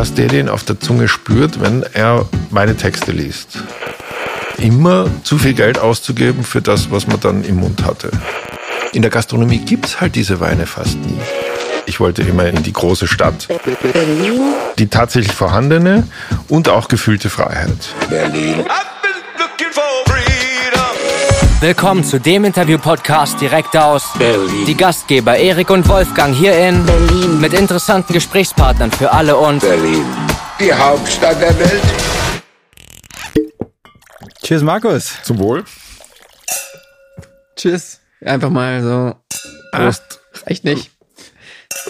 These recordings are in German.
dass der den auf der Zunge spürt, wenn er meine Texte liest. Immer zu viel Geld auszugeben für das, was man dann im Mund hatte. In der Gastronomie gibt's halt diese Weine fast nie. Ich wollte immer in die große Stadt. Die tatsächlich vorhandene und auch gefühlte Freiheit. Berlin. Willkommen zu dem Interview-Podcast direkt aus Berlin. Die Gastgeber Erik und Wolfgang hier in Berlin. mit interessanten Gesprächspartnern für alle und Berlin. Die Hauptstadt der Welt. Cheers, Markus. Zum Wohl. Tschüss. Einfach mal so. Prost Echt nicht.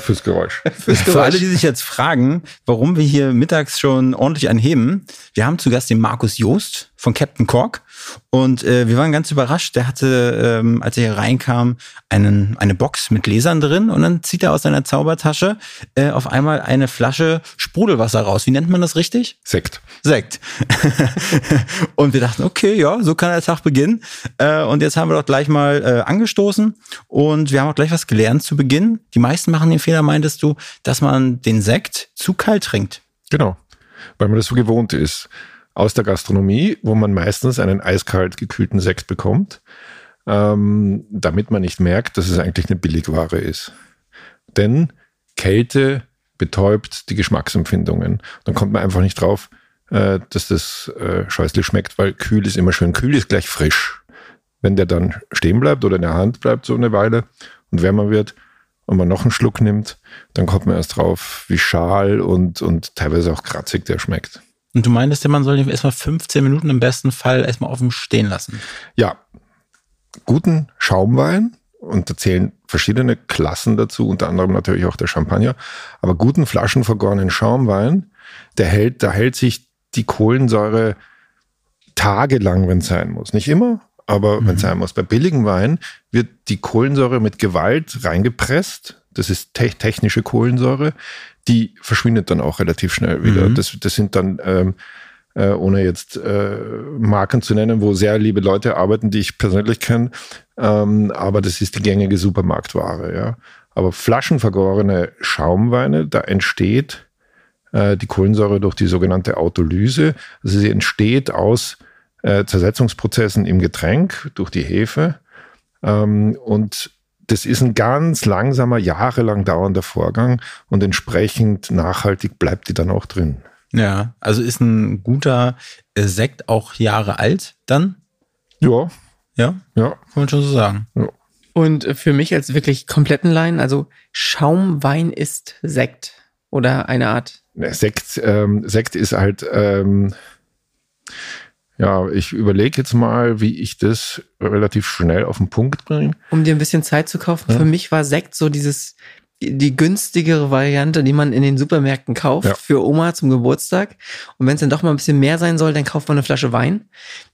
fürs Geräusch. Fürs Für alle, Geräusch. die sich jetzt fragen, warum wir hier mittags schon ordentlich anheben, wir haben zu Gast den Markus Joost von Captain Cork und äh, wir waren ganz überrascht. Der hatte, ähm, als er hier reinkam, einen, eine Box mit Gläsern drin und dann zieht er aus seiner Zaubertasche äh, auf einmal eine Flasche Sprudelwasser raus. Wie nennt man das richtig? Sekt. Sekt. und wir dachten, okay, ja, so kann der Tag beginnen. Äh, und jetzt haben wir doch gleich mal äh, angestoßen und wir haben auch gleich was gelernt zu Beginn. Die meisten machen den Fehler, meintest du, dass man den Sekt zu kalt trinkt. Genau. Weil man das so gewohnt ist. Aus der Gastronomie, wo man meistens einen eiskalt gekühlten Sekt bekommt, ähm, damit man nicht merkt, dass es eigentlich eine Billigware ist. Denn Kälte betäubt die Geschmacksempfindungen. Dann kommt man einfach nicht drauf, äh, dass das äh, scheußlich schmeckt, weil kühl ist immer schön. Kühl ist gleich frisch. Wenn der dann stehen bleibt oder in der Hand bleibt so eine Weile und wärmer wird und man noch einen Schluck nimmt, dann kommt man erst drauf, wie schal und, und teilweise auch kratzig der schmeckt. Und du meintest ja, man soll den erstmal 15 Minuten im besten Fall erstmal offen stehen lassen. Ja, guten Schaumwein und da zählen verschiedene Klassen dazu, unter anderem natürlich auch der Champagner, aber guten flaschenvergorenen Schaumwein, der hält, da hält sich die Kohlensäure tagelang, wenn es sein muss. Nicht immer, aber wenn es sein muss. Bei billigem Wein wird die Kohlensäure mit Gewalt reingepresst. Das ist te technische Kohlensäure. Die verschwindet dann auch relativ schnell wieder. Mhm. Das, das sind dann, ähm, äh, ohne jetzt äh, Marken zu nennen, wo sehr liebe Leute arbeiten, die ich persönlich kenne. Ähm, aber das ist die gängige Supermarktware. Ja. Aber flaschenvergorene Schaumweine, da entsteht äh, die Kohlensäure durch die sogenannte Autolyse. Also sie entsteht aus äh, Zersetzungsprozessen im Getränk durch die Hefe. Ähm, und das ist ein ganz langsamer, jahrelang dauernder Vorgang und entsprechend nachhaltig bleibt die dann auch drin. Ja, also ist ein guter äh, Sekt auch Jahre alt dann? Ja, Ja, ja. kann man schon so sagen. Und äh, für mich als wirklich kompletten Laien, also Schaumwein ist Sekt. Oder eine Art. Ne, Sekt, ähm, Sekt ist halt, ähm, ja, ich überlege jetzt mal, wie ich das relativ schnell auf den Punkt bringe. Um dir ein bisschen Zeit zu kaufen. Für mich war Sekt so dieses, die günstigere Variante, die man in den Supermärkten kauft Ja. für Oma zum Geburtstag. Und wenn es dann doch mal ein bisschen mehr sein soll, dann kauft man eine Flasche Wein.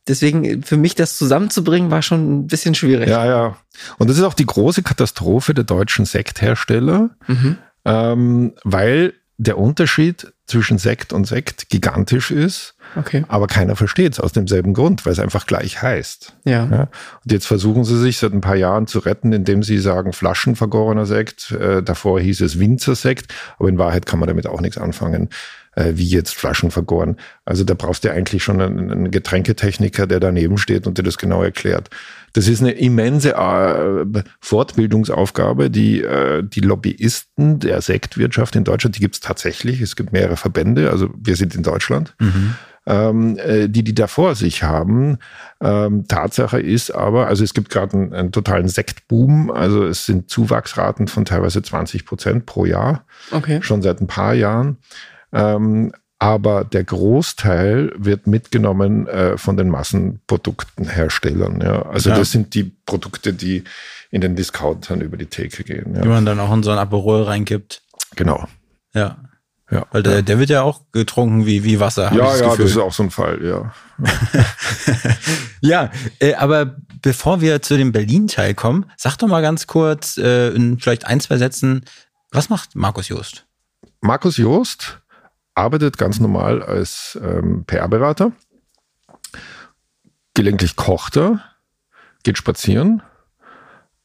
Deswegen, für mich das zusammenzubringen, war schon ein bisschen schwierig. Ja, ja. Und das ist auch die große Katastrophe der deutschen Sekthersteller, Mhm. ähm, weil der Unterschied zwischen Sekt und Sekt gigantisch ist, Okay. aber keiner versteht es aus demselben Grund, weil es einfach gleich heißt. Ja. Ja? Und jetzt versuchen sie sich seit ein paar Jahren zu retten, indem sie sagen Flaschenvergorener Sekt. Äh, davor hieß es Winzersekt, aber in Wahrheit kann man damit auch nichts anfangen, äh, wie jetzt Flaschenvergoren. Also da brauchst du eigentlich schon einen, einen Getränketechniker, der daneben steht und dir das genau erklärt. Das ist eine immense äh, Fortbildungsaufgabe, die äh, die Lobbyisten der Sektwirtschaft in Deutschland, die gibt es tatsächlich, es gibt mehrere Verbände, also wir sind in Deutschland, ähm, äh, die die da vor sich haben. Ähm, Tatsache ist aber, also es gibt gerade einen, einen totalen Sektboom, also es sind Zuwachsraten von teilweise 20 Prozent pro Jahr, Okay. schon seit ein paar Jahren. Ähm, aber der Großteil wird mitgenommen äh, von den Massenproduktenherstellern. Ja. Also Ja. das sind die Produkte, die in den Discountern über die Theke gehen. Die Ja. man dann auch in so ein Aperol reingibt. Genau. Ja. Ja, Weil der, der wird ja auch getrunken wie, wie Wasser. ja, das ja, Gefühl. das ist auch so ein Fall, ja. Ja, äh, aber bevor wir zu dem Berlin-Teil kommen, sag doch mal ganz kurz äh, in vielleicht ein, zwei Sätzen, was macht Markus Joost? Markus Joost arbeitet ganz normal als ähm, PR-Berater. Gelegentlich kocht er, geht spazieren.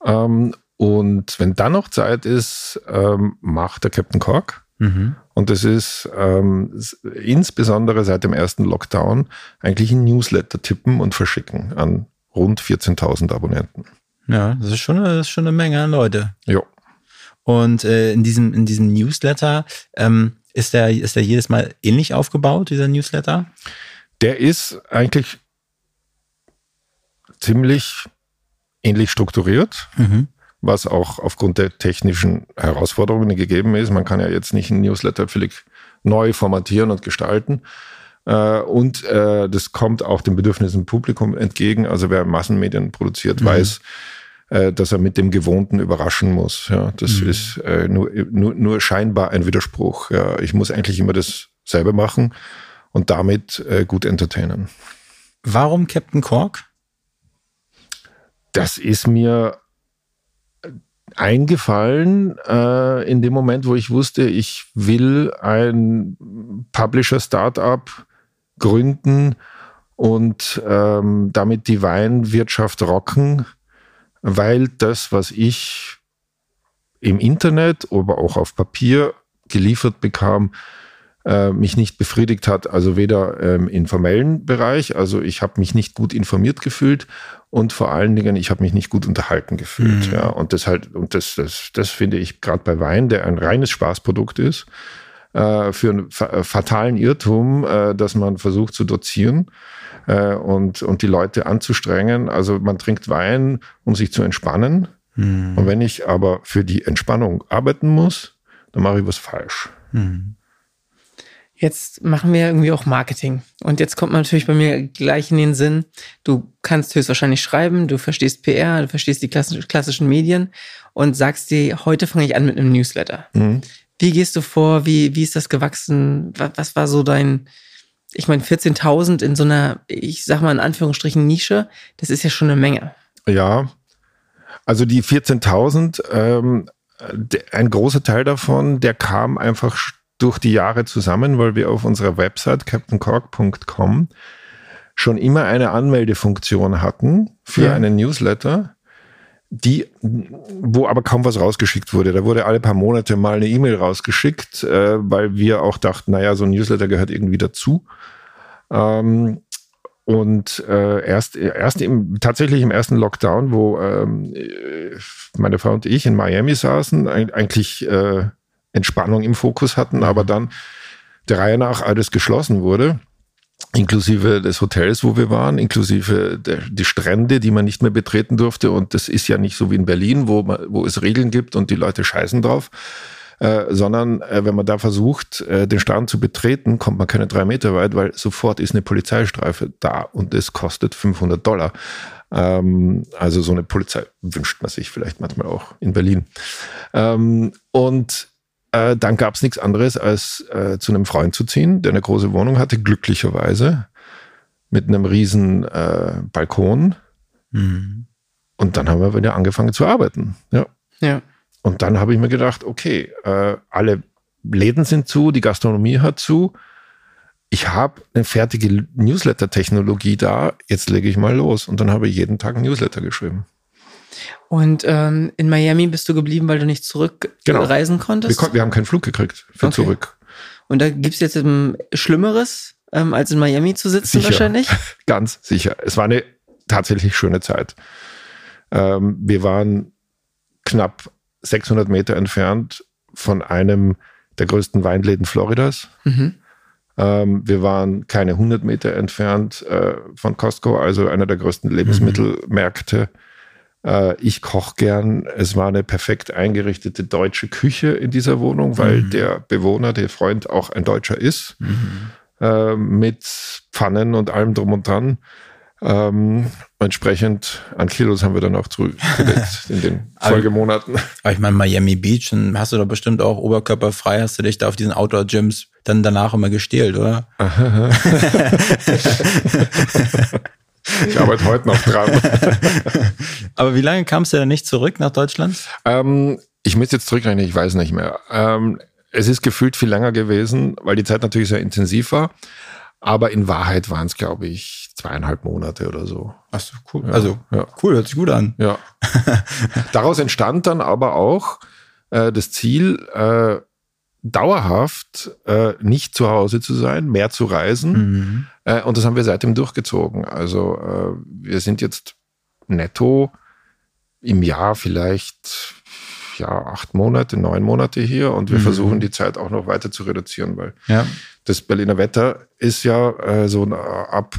Ähm, und wenn dann noch Zeit ist, ähm, macht er Captain Cork. Mhm. Und das ist ähm, insbesondere seit dem ersten Lockdown eigentlich ein Newsletter tippen und verschicken an rund 14.000 Abonnenten. Ja, das ist schon, eine- das ist schon eine Menge an Leute. Ja. Und äh, in diesem in diesem Newsletter ähm, ist der ist der jedes Mal ähnlich aufgebaut dieser Newsletter? Der ist eigentlich ziemlich ähnlich strukturiert, was auch aufgrund der technischen Herausforderungen gegeben ist. Man kann ja jetzt nicht einen Newsletter völlig neu formatieren und gestalten. Äh, Und äh, das kommt auch den Bedürfnissen im Publikum entgegen. Also wer Massenmedien produziert, weiß, äh, dass er mit dem Gewohnten überraschen muss. Ja, das ist äh, nur, nur, nur scheinbar ein Widerspruch. Ja, ich muss eigentlich immer dasselbe machen und damit äh, gut entertainen. Warum Captain Cork? Das ist mir eingefallen äh, in dem Moment, wo ich wusste, ich will ein Publisher-Startup gründen und ähm, damit die Weinwirtschaft rocken, weil das, was ich im Internet, aber auch auf Papier geliefert bekam, äh, mich nicht befriedigt hat. Also weder im informellen Bereich, also ich habe mich nicht gut informiert gefühlt und vor allen Dingen, ich habe mich nicht gut unterhalten gefühlt. Ja, und das halt, und das, das, das finde ich gerade bei Wein, der ein reines Spaßprodukt ist, äh, für einen fa- äh, fatalen Irrtum, äh, dass man versucht zu dozieren äh, und, und die Leute anzustrengen. Also man trinkt Wein, um sich zu entspannen. Und wenn ich aber für die Entspannung arbeiten muss, dann mache ich was falsch. Jetzt machen wir irgendwie auch Marketing. Und jetzt kommt man natürlich bei mir gleich in den Sinn, du kannst höchstwahrscheinlich schreiben, du verstehst PR, du verstehst die klassisch- klassischen Medien und sagst dir, heute fange ich an mit einem Newsletter. Wie gehst du vor? Wie, wie ist das gewachsen? Was, was war so dein, ich meine, 14.000 in so einer, ich sag mal in Anführungsstrichen Nische, das ist ja schon eine Menge. Ja, also die 14.000, ähm, ein großer Teil davon, der kam einfach durch die Jahre zusammen, weil wir auf unserer Website captaincork.com schon immer eine Anmeldefunktion hatten für Ja. einen Newsletter, die, wo aber kaum was rausgeschickt wurde. Da wurde alle paar Monate mal eine E-Mail rausgeschickt, äh, weil wir auch dachten, naja, so ein Newsletter gehört irgendwie dazu. Ähm, und äh, erst, erst im, tatsächlich im ersten Lockdown, wo ähm, äh, meine Frau und ich in Miami saßen, eigentlich äh, Entspannung im Fokus hatten, aber dann der Reihe nach alles geschlossen wurde, inklusive des Hotels, wo wir waren, inklusive der, die Strände, die man nicht mehr betreten durfte. Und das ist ja nicht so wie in Berlin, wo, man, wo es Regeln gibt und die Leute scheißen drauf. Äh, sondern äh, wenn man da versucht, äh, den Strand zu betreten, kommt man keine drei Meter weit, weil sofort ist eine Polizeistreife da und es kostet 500 Dollar. Ähm, also so eine Polizei wünscht man sich vielleicht manchmal auch in Berlin. Ähm, und äh, dann gab es nichts anderes, als äh, zu einem Freund zu ziehen, der eine große Wohnung hatte, glücklicherweise, mit einem riesen äh, Balkon. Mhm. Und dann haben wir wieder angefangen zu arbeiten. Ja. Ja. Und dann habe ich mir gedacht, okay, äh, alle Läden sind zu, die Gastronomie hat zu. Ich habe eine fertige Newsletter-Technologie da, jetzt lege ich mal los. Und dann habe ich jeden Tag ein Newsletter geschrieben. Und ähm, in Miami bist du geblieben, weil du nicht Genau. zurückreisen Wir, konntest? kon- wir haben keinen Flug gekriegt für Okay. zurück. Und da gibt's jetzt ähm, Schlimmeres, ähm, als in Miami zu sitzen Sicher. wahrscheinlich? Ganz sicher. Es war eine tatsächlich schöne Zeit. Ähm, wir waren knapp 600 Meter entfernt von einem der größten Weinläden Floridas. Mhm. Ähm, wir waren keine 100 Meter entfernt äh, von Costco, also einer der größten Lebensmittelmärkte. Äh, ich koche gern. Es war eine perfekt eingerichtete deutsche Küche in dieser Wohnung, weil der Bewohner, der Freund auch ein Deutscher ist, äh, mit Pfannen und allem drum und dran. Ähm, entsprechend an Kilos haben wir dann auch zurückgelegt in den Folgemonaten. Aber ich meine, Miami Beach, dann hast du doch bestimmt auch oberkörperfrei, hast du dich da auf diesen Outdoor-Gyms dann danach immer gestählt, oder? Ich arbeite heute noch dran. Aber wie lange kamst du denn nicht zurück nach Deutschland? Ähm, ich müsste jetzt zurückrechnen, ich weiß nicht mehr. Ähm, es ist gefühlt viel länger gewesen, weil die Zeit natürlich sehr intensiv war. Aber in Wahrheit waren es, glaube ich, zweieinhalb Monate oder so. Ach so, cool. also, ja. cool, hört sich gut an. Ja. Daraus entstand dann aber auch äh, das Ziel, äh, dauerhaft äh, nicht zu Hause zu sein, mehr zu reisen. Mhm. Äh, und das haben wir seitdem durchgezogen. Also äh, wir sind jetzt netto im Jahr vielleicht ja acht Monate, neun Monate hier und wir Mhm. versuchen die Zeit auch noch weiter zu reduzieren, weil Ja. das Berliner Wetter ist ja äh, so äh, ab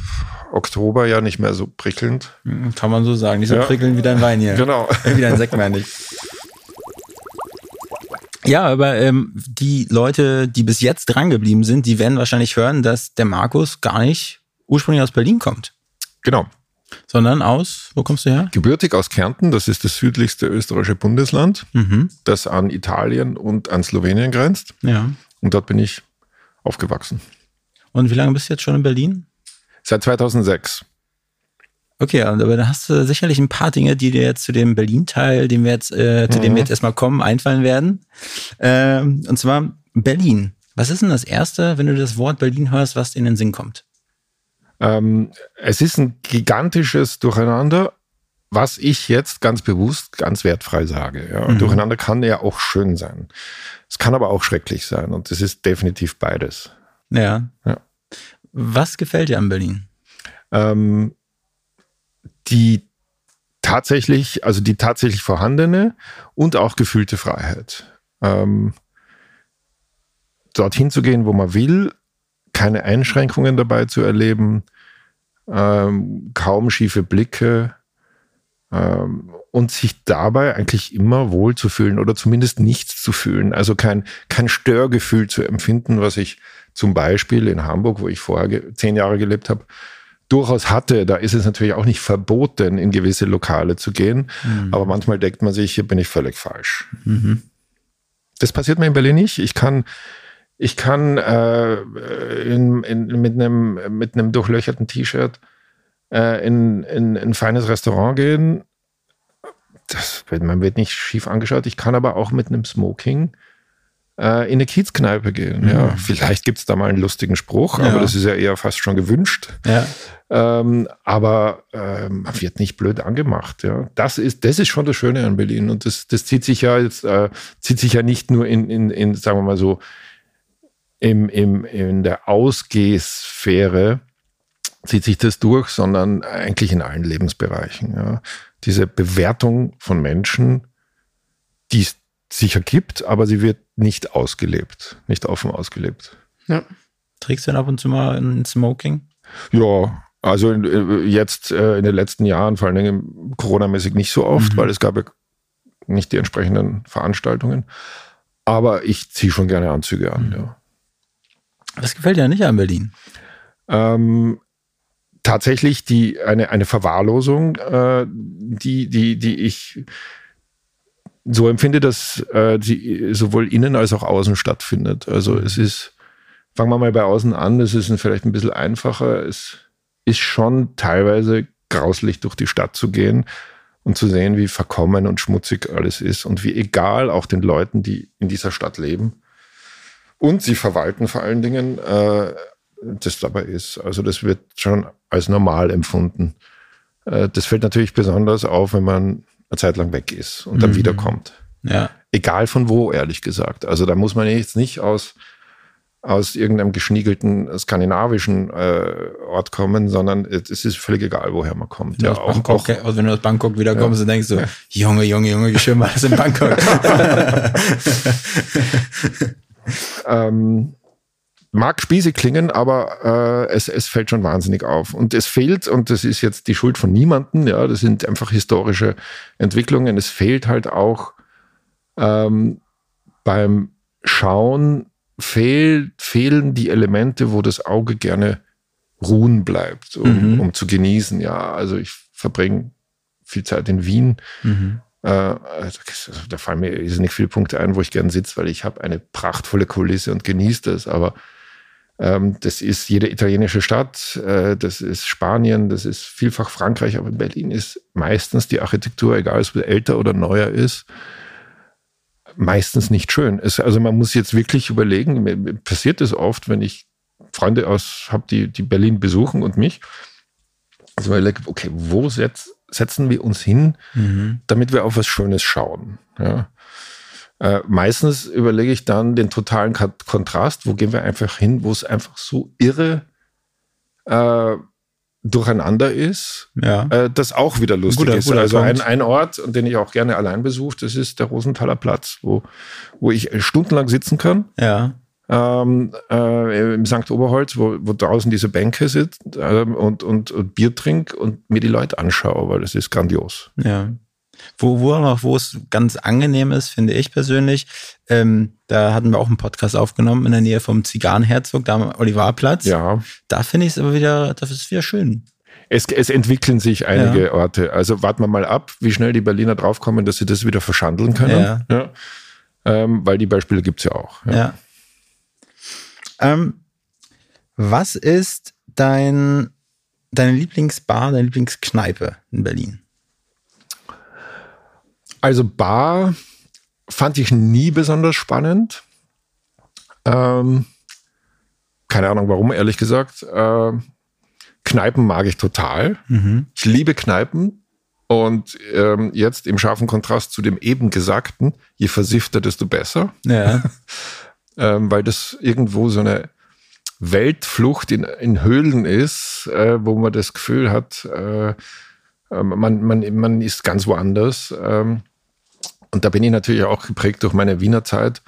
Oktober ja nicht mehr so prickelnd. Kann man so sagen. Nicht so Ja. prickeln wie dein Wein hier. Genau. wie dein Sekt meine ich. Ja, aber ähm, die Leute, die bis jetzt drangeblieben sind, die werden wahrscheinlich hören, dass der Markus gar nicht ursprünglich aus Berlin kommt, Genau. sondern aus, wo kommst du her? Gebürtig aus Kärnten, das ist das südlichste österreichische Bundesland, Mhm. das an Italien und an Slowenien grenzt. Ja. Und dort bin ich aufgewachsen. Und wie lange bist du jetzt schon in Berlin? Seit 2006. Okay, aber da hast du sicherlich ein paar Dinge, die dir jetzt zu dem Berlin-Teil, den wir jetzt, äh, zu dem wir jetzt erstmal kommen, einfallen werden. Ähm, und zwar Berlin. Was ist denn das Erste, wenn du das Wort Berlin hörst, was dir in den Sinn kommt? Ähm, es ist ein gigantisches Durcheinander, was ich jetzt ganz bewusst ganz wertfrei sage. Ja. Mhm. Durcheinander kann ja auch schön sein. Es kann aber auch schrecklich sein und es ist definitiv beides. Ja. Ja. Was gefällt dir an Berlin? Ähm, die tatsächlich, also die tatsächlich vorhandene und auch gefühlte Freiheit. Ähm, dorthin zu gehen, wo man will, keine Einschränkungen dabei zu erleben, ähm, kaum schiefe Blicke ähm, und sich dabei eigentlich immer wohl zu fühlen oder zumindest nichts zu fühlen. Also kein, kein Störgefühl zu empfinden, was ich zum Beispiel in Hamburg, wo ich vorher zehn Jahre gelebt habe, durchaus hatte. Da ist es natürlich auch nicht verboten, in gewisse Lokale zu gehen. Aber manchmal denkt man sich, hier bin ich völlig falsch. Das passiert mir in Berlin nicht. Ich kann, ich kann äh, in, in, mit, einem, mit einem durchlöcherten T-Shirt äh, in, in, in ein feines Restaurant gehen. Das, wird- man wird nicht schief angeschaut. Ich kann aber auch mit einem Smoking äh, in eine Kiezkneipe gehen. Ja, vielleicht gibt es da mal einen lustigen Spruch, Ja. aber das ist ja eher fast schon gewünscht. Ja. Ähm, aber ähm, man wird nicht blöd angemacht. Ja. Das, ist, das ist schon das Schöne an Berlin. Und das, das zieht sich ja jetzt, äh, zieht sich ja nicht nur in, in, in sagen wir mal so, im, im, in der Ausgehsphäre zieht sich das durch, sondern eigentlich in allen Lebensbereichen. Ja. Diese Bewertung von Menschen, die es sicher gibt, aber sie wird nicht ausgelebt, nicht offen ausgelebt. Ja. Trägst du denn ab und zu mal ein Smoking? Ja, also in, äh, jetzt äh, in den letzten Jahren, vor allen Dingen Corona-mäßig nicht so oft, weil es gab ja nicht die entsprechenden Veranstaltungen. Aber ich ziehe schon gerne Anzüge an, ja. Was gefällt dir nicht an Berlin? Ähm, tatsächlich die, eine, eine Verwahrlosung, äh, die, die, die ich so empfinde, dass äh, sie sowohl innen als auch außen stattfindet. Also es ist, fangen wir mal bei außen an, es ist vielleicht ein bisschen einfacher. Es ist schon teilweise grauslich durch die Stadt zu gehen und zu sehen, wie verkommen und schmutzig alles ist und wie egal auch den Leuten, die in dieser Stadt leben und sie verwalten vor allen Dingen, äh, das dabei ist. Also das wird schon als normal empfunden. Äh, das fällt natürlich besonders auf, wenn man eine Zeit lang weg ist und dann Mhm. wiederkommt. Ja. Egal von wo, ehrlich gesagt. Also da muss man jetzt nicht aus, aus irgendeinem geschniegelten skandinavischen äh, Ort kommen, sondern es ist völlig egal, woher man kommt. Ja, Ja, aus Bangkok, also wenn du aus Bangkok wiederkommst, dann denkst du, Junge, Junge, Junge, wie schön war das in Bangkok. ähm, mag spießig klingen, aber äh, es, es fällt schon wahnsinnig auf. Und es fehlt, und das ist jetzt die Schuld von niemandem, ja, das sind einfach historische Entwicklungen, es fehlt halt auch ähm, beim Schauen, fehl, fehlen die Elemente, wo das Auge gerne ruhen bleibt, um, Mhm. um zu genießen. Ja, also ich verbringe viel Zeit in Wien. mhm. Äh, also da fallen mir nicht viele Punkte ein, wo ich gern sitze, weil ich habe eine prachtvolle Kulisse und genieße das. Aber das ist jede italienische Stadt, äh, das ist Spanien, das ist vielfach Frankreich, aber in Berlin ist meistens die Architektur, egal ob es älter oder neuer ist, meistens nicht schön. Es, also man muss jetzt wirklich überlegen, mir, mir passiert es oft, wenn ich Freunde aus habe, die, die Berlin besuchen und mich. Also man überlegt, okay, wo setz, setzen wir uns hin, Mhm. damit wir auf was Schönes schauen. Ja. Äh, meistens überlege ich dann den totalen Kontrast, wo gehen wir einfach hin, wo es einfach so irre äh, durcheinander ist, Ja. äh, das auch wieder lustig Guter- ist. guter also ein, ein Ort, den ich auch gerne allein besuche, das ist der Rosenthaler Platz, wo, wo ich stundenlang sitzen kann Ja. ähm, äh, im St. Oberholz, wo, wo draußen diese Bänke sind ähm, und, und, und Bier trink und mir die Leute anschaue, weil das ist grandios. Ja. Wo, wo noch, wo es ganz angenehm ist, finde ich persönlich, ähm, da hatten wir auch einen Podcast aufgenommen in der Nähe vom Zigarrenherzog, da am Olivarplatz. Ja, Da finde ich es aber wieder, das ist wieder schön. es, es entwickeln sich einige Orte. Also warten wir mal ab, wie schnell die Berliner draufkommen, dass sie das wieder verschandeln können. Ja. Ähm, weil die Beispiele gibt's ja auch. Ja. Ja. Ähm, was ist dein, deine Lieblingsbar, deine Lieblingskneipe in Berlin? Also Bar fand ich nie besonders spannend. Ähm, keine Ahnung warum, ehrlich gesagt. Ähm, Kneipen mag ich total. Ich liebe Kneipen. Und ähm, jetzt im scharfen Kontrast zu dem eben Gesagten, je versiffter, desto besser. Ja. Ähm, weil das irgendwo so eine Weltflucht in, in Höhlen ist, äh, wo man das Gefühl hat, äh, äh, man, man, man ist ganz woanders. Ähm, und da bin ich natürlich auch geprägt durch meine Wiener Zeit.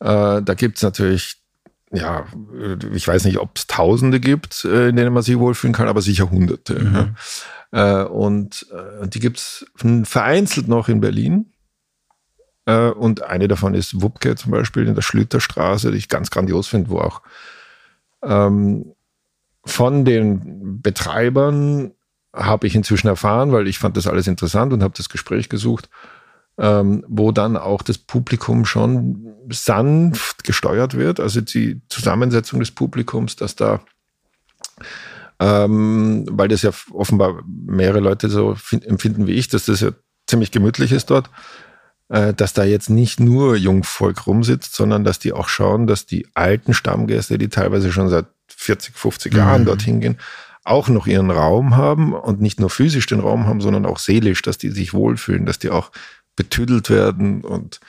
Äh, da gibt's natürlich, ja, ich weiß nicht, ob es Tausende gibt, äh, in denen man sich wohlfühlen kann, aber sicher Hunderte. Ja. Äh, und äh, die gibt's vereinzelt noch in Berlin. Äh, und eine davon ist Wupke zum Beispiel in der Schlüterstraße, die ich ganz grandios finde, wo auch ähm, von den Betreibern habe ich inzwischen erfahren, weil ich fand das alles interessant und habe das Gespräch gesucht, ähm, wo dann auch das Publikum schon sanft gesteuert wird. Also die Zusammensetzung des Publikums, dass da, ähm, weil das ja offenbar mehrere Leute so fin- empfinden wie ich, dass das ja ziemlich gemütlich ist dort, äh, dass da jetzt nicht nur Jungvolk rumsitzt, sondern dass die auch schauen, dass die alten Stammgäste, die teilweise schon seit 40, 50 Jahren dorthin gehen, auch noch ihren Raum haben und nicht nur physisch den Raum haben, sondern auch seelisch, dass die sich wohlfühlen, dass die auch betüdelt werden und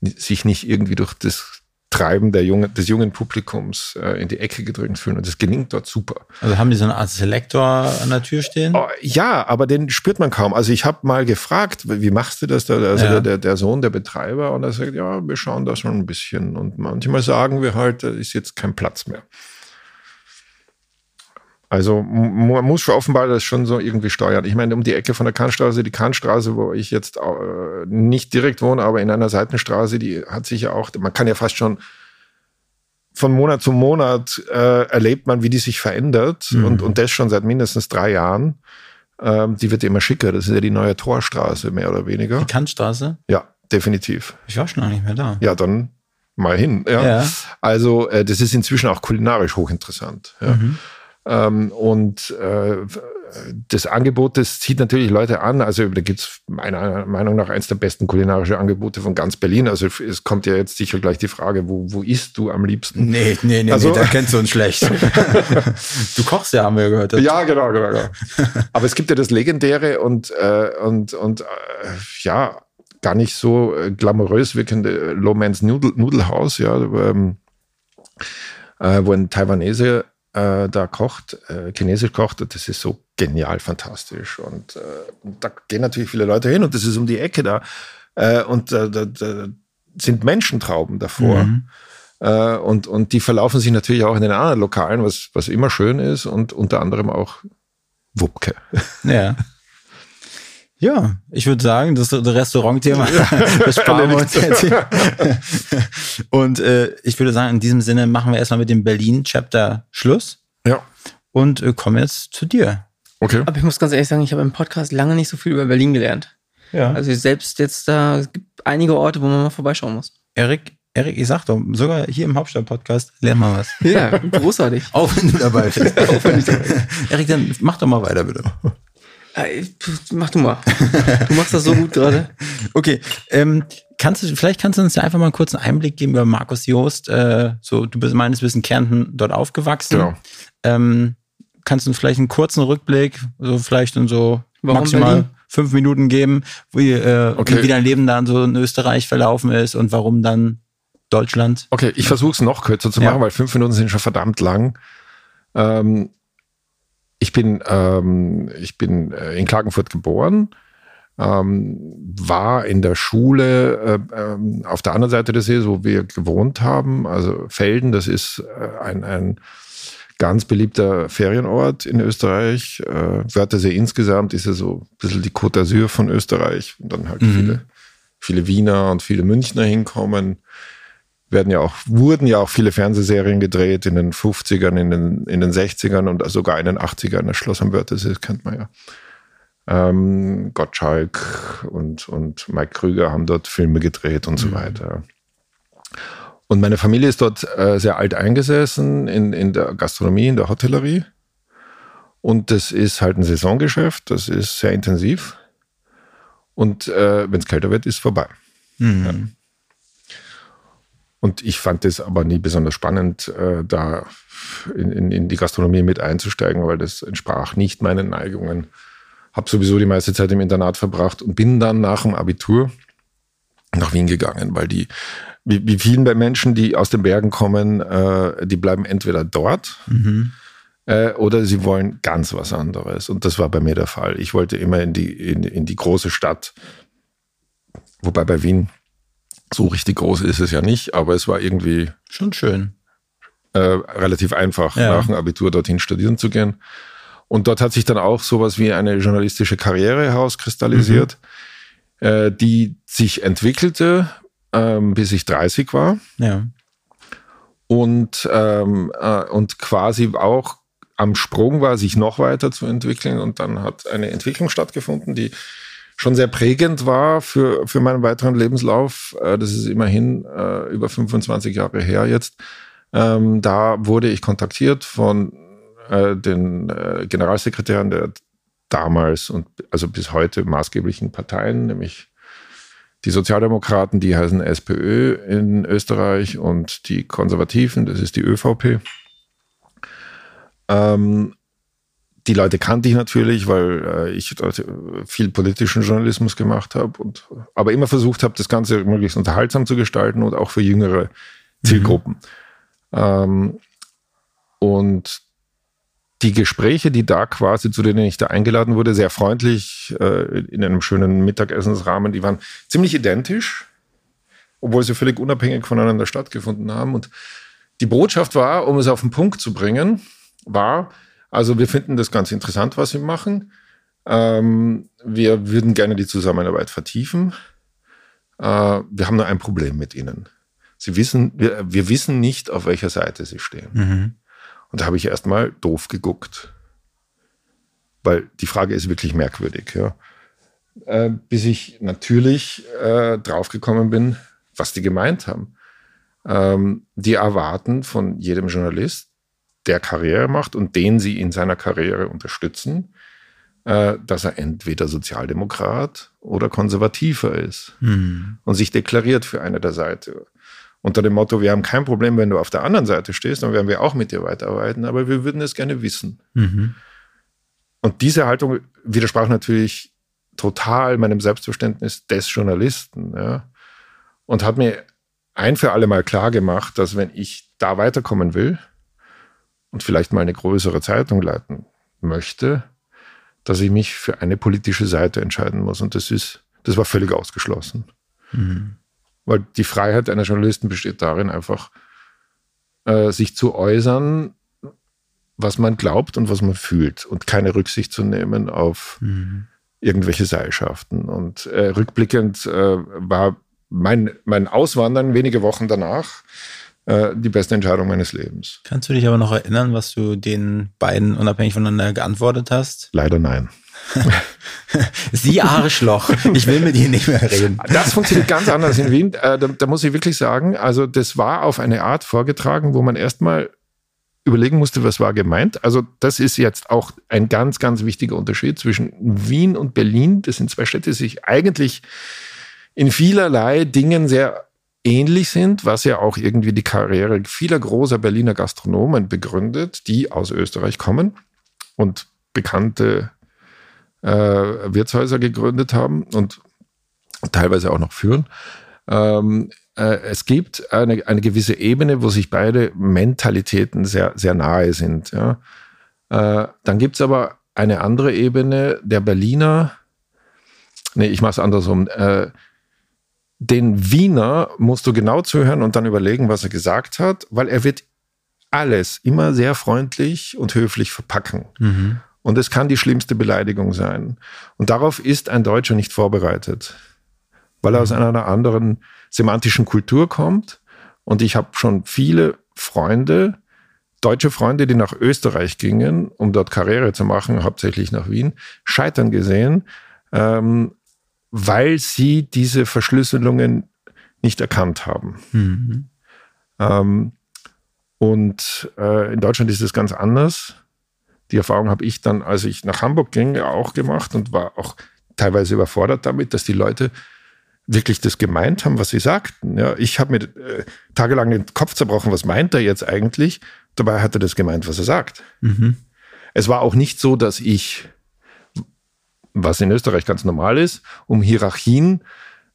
sich nicht irgendwie durch das Treiben der jungen, des jungen Publikums äh, in die Ecke gedrängt fühlen. Und das gelingt dort super. Also haben die so eine Art Selektor an der Tür stehen? Oh, ja, aber den spürt man kaum. Also ich habe mal gefragt, wie machst du das? Da? Also Ja. der, der, der Sohn der Betreiber und er sagt, ja, wir schauen da schon ein bisschen. Und manchmal sagen wir halt, da ist jetzt kein Platz mehr. Also man muss offenbar das schon so irgendwie steuern. Ich meine, um die Ecke von der Kantstraße, die Kantstraße, wo ich jetzt äh, nicht direkt wohne, aber in einer Seitenstraße, die hat sich ja auch, man kann ja fast schon von Monat zu Monat äh, erlebt man, wie die sich verändert und, und das schon seit mindestens drei Jahren. Ähm, die wird immer schicker. Das ist ja die neue Torstraße, mehr oder weniger. Die Kantstraße? Ja, definitiv. Ich war schon noch nicht mehr da. Ja, dann mal hin. Ja. Ja. Also äh, das ist inzwischen auch kulinarisch hochinteressant. Ja. Ähm, und äh, das Angebot, das zieht natürlich Leute an. Also da gibt's meiner Meinung nach eins der besten kulinarischen Angebote von ganz Berlin. Also es kommt ja jetzt sicher gleich die Frage, wo, wo isst du am liebsten? Nee, nee, nee, Also- nee, da kennst du uns schlecht. du kochst ja, haben wir gehört. Ja, genau, genau, genau. Aber es gibt ja das legendäre und, äh, und, und äh, ja, gar nicht so äh, glamourös wirkende Lomans Nudel, Nudelhaus, ja, ähm, äh, wo ein Taiwanese äh, da kocht, äh, chinesisch kocht, das ist so genial, fantastisch. Und, äh, und da gehen natürlich viele Leute hin und das ist um die Ecke da. Äh, und da, da, da sind Menschentrauben davor. Äh, und, und die verlaufen sich natürlich auch in den anderen Lokalen, was, was immer schön ist und unter anderem auch Wupke. Ja. Ja, ich würde sagen, das Restaurantthema, das sparen wir uns jetzt hier. Und äh, ich würde sagen, in diesem Sinne machen wir erstmal mit dem Berlin-Chapter Schluss Ja, und äh, kommen jetzt zu dir. okay. Aber ich muss ganz ehrlich sagen, ich habe im Podcast lange nicht so viel über Berlin gelernt. Ja. Also selbst jetzt da, es gibt einige Orte, wo man mal vorbeischauen muss. Erik, Erik, ich sag doch, sogar hier im Hauptstadt-Podcast lernen wir was. Ja, großartig. Auch wenn du dabei bist. Erik, dann mach doch mal weiter, bitte. Mach du mal. Du machst das so gut gerade. Okay, ähm, kannst du, vielleicht kannst du uns ja einfach mal einen kurzen Einblick geben über Markus Joost. Äh, so, du bist meines Wissens Kärnten dort aufgewachsen. Genau. Ähm, kannst du uns vielleicht einen kurzen Rückblick, so vielleicht in so Warum maximal Berlin? fünf Minuten geben, wie, äh, Okay. wie, dein Leben dann so in Österreich verlaufen ist und warum dann Deutschland? Okay, ich versuche es noch kürzer zu Ja. machen, weil fünf Minuten sind schon verdammt lang. Ähm, ich bin, ähm, ich bin äh, in Klagenfurt geboren, ähm, war in der Schule äh, ähm, auf der anderen Seite des Sees, wo wir gewohnt haben. Also Felden, das ist äh, ein, ein ganz beliebter Ferienort in Österreich. Äh, Wörthersee insgesamt ist ja so ein bisschen die Côte d'Azur von Österreich. Und dann halt Mhm. viele, viele Wiener und viele Münchner hinkommen werden ja auch, wurden ja auch viele Fernsehserien gedreht in den 50ern, in den, in den 60ern und sogar in den 80ern. Das Schloss am Wörthersee, kennt man ja. Ähm, Gottschalk und, und Mike Krüger haben dort Filme gedreht und so weiter. Und meine Familie ist dort äh, sehr alt eingesessen in, in der Gastronomie, in der Hotellerie. Und das ist halt ein Saisongeschäft, das ist sehr intensiv. Und äh, wenn es kälter wird, ist vorbei. Mhm. Und ich fand es aber nie besonders spannend, äh, da in, in, in die Gastronomie mit einzusteigen, weil das entsprach nicht meinen Neigungen. Habe sowieso die meiste Zeit im Internat verbracht und bin dann nach dem Abitur nach Wien gegangen, weil die, wie, wie vielen bei Menschen, die aus den Bergen kommen, äh, die bleiben entweder dort Mhm. äh, oder sie wollen ganz was anderes. Und das war bei mir der Fall. Ich wollte immer in die, in, in die große Stadt, wobei bei Wien so richtig groß ist es ja nicht, aber es war irgendwie Schon schön. äh, relativ einfach, Ja. nach dem Abitur dorthin studieren zu gehen. Und dort hat sich dann auch sowas wie eine journalistische Karriere herauskristallisiert, äh, die sich entwickelte, ähm, bis ich 30 war Ja. und, ähm, äh, und quasi auch am Sprung war, sich noch weiter zu entwickeln. Und dann hat eine Entwicklung stattgefunden, die schon sehr prägend war für, für meinen weiteren Lebenslauf. Äh, das ist immerhin äh, über 25 Jahre her jetzt. Ähm, da wurde ich kontaktiert von äh, den äh, Generalsekretären der damals und also bis heute maßgeblichen Parteien, nämlich die Sozialdemokraten, die heißen SPÖ in Österreich und die Konservativen, das ist die ÖVP. Ähm, die Leute kannte ich natürlich, weil äh, ich dort äh, viel politischen Journalismus gemacht habe und aber immer versucht habe, das Ganze möglichst unterhaltsam zu gestalten und auch für jüngere Zielgruppen. Ähm, und die Gespräche, die da quasi, zu denen ich da eingeladen wurde, sehr freundlich äh, in einem schönen Mittagessensrahmen, die waren ziemlich identisch, obwohl sie völlig unabhängig voneinander stattgefunden haben. Und die Botschaft war, um es auf den Punkt zu bringen, war, also wir finden das ganz interessant, was sie machen. Ähm, wir würden gerne die Zusammenarbeit vertiefen. Äh, wir haben nur ein Problem mit ihnen. Sie wissen, wir, wir wissen nicht, auf welcher Seite sie stehen. Mhm. Und da habe ich erstmal doof geguckt. Weil die Frage ist wirklich merkwürdig, ja. Äh, bis ich natürlich äh, draufgekommen bin, was die gemeint haben. Ähm, die erwarten von jedem Journalist, der Karriere macht und den sie in seiner Karriere unterstützen, äh, dass er entweder Sozialdemokrat oder Konservativer ist Mhm. und sich deklariert für eine der Seite. Unter dem Motto, wir haben kein Problem, wenn du auf der anderen Seite stehst, dann werden wir auch mit dir weiterarbeiten, aber wir würden es gerne wissen. Mhm. Und diese Haltung widersprach natürlich total meinem Selbstverständnis des Journalisten. Ja. Und hat mir ein für alle Mal klar gemacht, dass wenn ich da weiterkommen will und vielleicht mal eine größere Zeitung leiten möchte, dass ich mich für eine politische Seite entscheiden muss. Und das ist, das war völlig ausgeschlossen. Mhm. Weil die Freiheit einer Journalisten besteht darin, einfach äh, sich zu äußern, was man glaubt und was man fühlt und keine Rücksicht zu nehmen auf Mhm. irgendwelche Seilschaften. Und äh, rückblickend äh, war mein, mein Auswandern wenige Wochen danach äh, die beste Entscheidung meines Lebens. Kannst du dich aber noch erinnern, was du den beiden unabhängig voneinander geantwortet hast? Leider nein. Sie Arschloch. Ich will mit Ihnen nicht mehr reden. Das funktioniert ganz anders in Wien. Äh, da, da muss ich wirklich sagen, also das war auf eine Art vorgetragen, wo man erstmal überlegen musste, was war gemeint. Also das ist jetzt auch ein ganz, ganz wichtiger Unterschied zwischen Wien und Berlin. Das sind zwei Städte, die sich eigentlich in vielerlei Dingen sehr ähnlich sind, was ja auch irgendwie die Karriere vieler großer Berliner Gastronomen begründet, die aus Österreich kommen und bekannte äh, Wirtshäuser gegründet haben und teilweise auch noch führen. Ähm, äh, es gibt eine, eine gewisse Ebene, wo sich beide Mentalitäten sehr, sehr nahe sind. Ja. Äh, dann gibt es aber eine andere Ebene der Berliner, nee, ich mache es andersrum, äh, den Wiener musst du genau zuhören und dann überlegen, was er gesagt hat, weil er wird alles immer sehr freundlich und höflich verpacken. Mhm. Und es kann die schlimmste Beleidigung sein. Und darauf ist ein Deutscher nicht vorbereitet, weil er aus mhm. einer anderen semantischen Kultur kommt. Und ich habe schon viele Freunde, deutsche Freunde, die nach Österreich gingen, um dort Karriere zu machen, hauptsächlich nach Wien, scheitern gesehen, ähm, weil sie diese Verschlüsselungen nicht erkannt haben. Mhm. Ähm, und äh, in Deutschland ist es ganz anders. Die Erfahrung habe ich dann, als ich nach Hamburg ging, auch gemacht und war auch teilweise überfordert damit, dass die Leute wirklich das gemeint haben, was sie sagten. Ja, ich habe mir äh, tagelang den Kopf zerbrochen, was meint er jetzt eigentlich? Dabei hat er das gemeint, was er sagt. Mhm. Es war auch nicht so, dass ich, was in Österreich ganz normal ist, um Hierarchien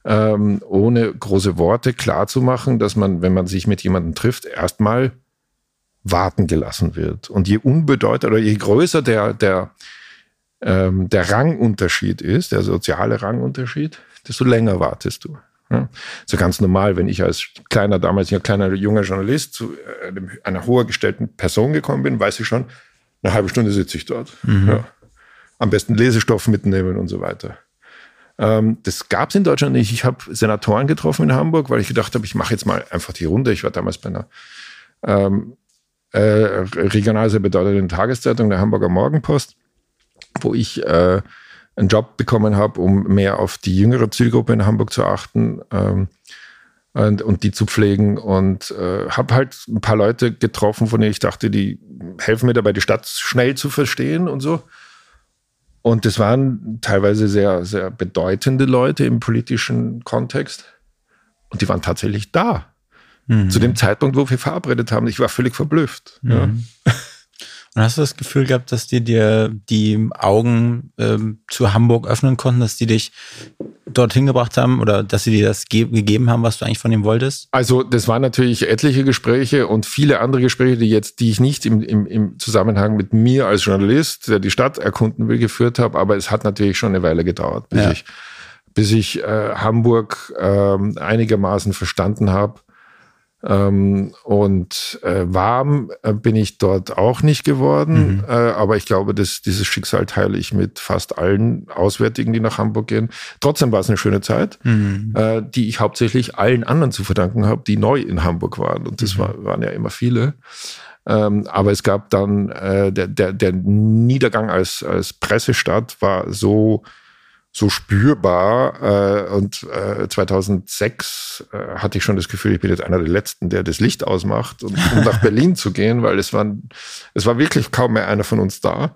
ähm, ohne große Worte klarzumachen, dass man, wenn man sich mit jemandem trifft, erstmal warten gelassen wird. Und je unbedeutender oder je größer der, der, ähm, der Rangunterschied ist, der soziale Rangunterschied, desto länger wartest du. Ja, so ganz normal, wenn ich als kleiner, damals ein kleiner junger Journalist zu äh, einer hoher gestellten Person gekommen bin, weiß ich schon, eine halbe Stunde sitze ich dort. Mhm. Ja. Am besten Lesestoff mitnehmen und so weiter. Ähm, das gab es in Deutschland nicht. Ich habe Senatoren getroffen in Hamburg, weil ich gedacht habe, ich mache jetzt mal einfach die Runde. Ich war damals bei einer ähm, äh, regional sehr bedeutenden Tageszeitung, der Hamburger Morgenpost, wo ich äh, einen Job bekommen habe, um mehr auf die jüngere Zielgruppe in Hamburg zu achten ähm, und, und, die zu pflegen. Und äh, habe halt ein paar Leute getroffen, von denen ich dachte, die helfen mir dabei, die Stadt schnell zu verstehen und so. Und das waren teilweise sehr, sehr bedeutende Leute im politischen Kontext. Und die waren tatsächlich da. Mhm. Zu dem Zeitpunkt, wo wir verabredet haben. Ich war völlig verblüfft. Mhm. Ja. Und hast du das Gefühl gehabt, dass die dir die Augen ähm, zu Hamburg öffnen konnten, dass die dich dorthin gebracht haben oder dass sie dir das ge gegeben haben, was du eigentlich von ihm wolltest? Also das waren natürlich etliche Gespräche und viele andere Gespräche, die jetzt, die ich nicht im, im, im Zusammenhang mit mir als Journalist, der die Stadt erkunden will, geführt habe, aber es hat natürlich schon eine Weile gedauert, bis ja. ich, bis ich äh, Hamburg äh, einigermaßen verstanden habe ähm, und äh, warm äh, bin ich dort auch nicht geworden, mhm. äh, aber ich glaube, dass dieses Schicksal teile ich mit fast allen Auswärtigen, die nach Hamburg gehen. Trotzdem war es eine schöne Zeit, mhm. äh, die ich hauptsächlich allen anderen zu verdanken habe, die neu in Hamburg waren. Und das mhm. war, waren ja immer viele. Ähm, aber es gab dann äh, der, der, der Niedergang als, als Pressestadt war so so spürbar. Äh, und äh, 2006 äh, hatte ich schon das Gefühl, ich bin jetzt einer der Letzten, der das Licht ausmacht, und, um nach Berlin zu gehen, weil es war, es war wirklich kaum mehr einer von uns da.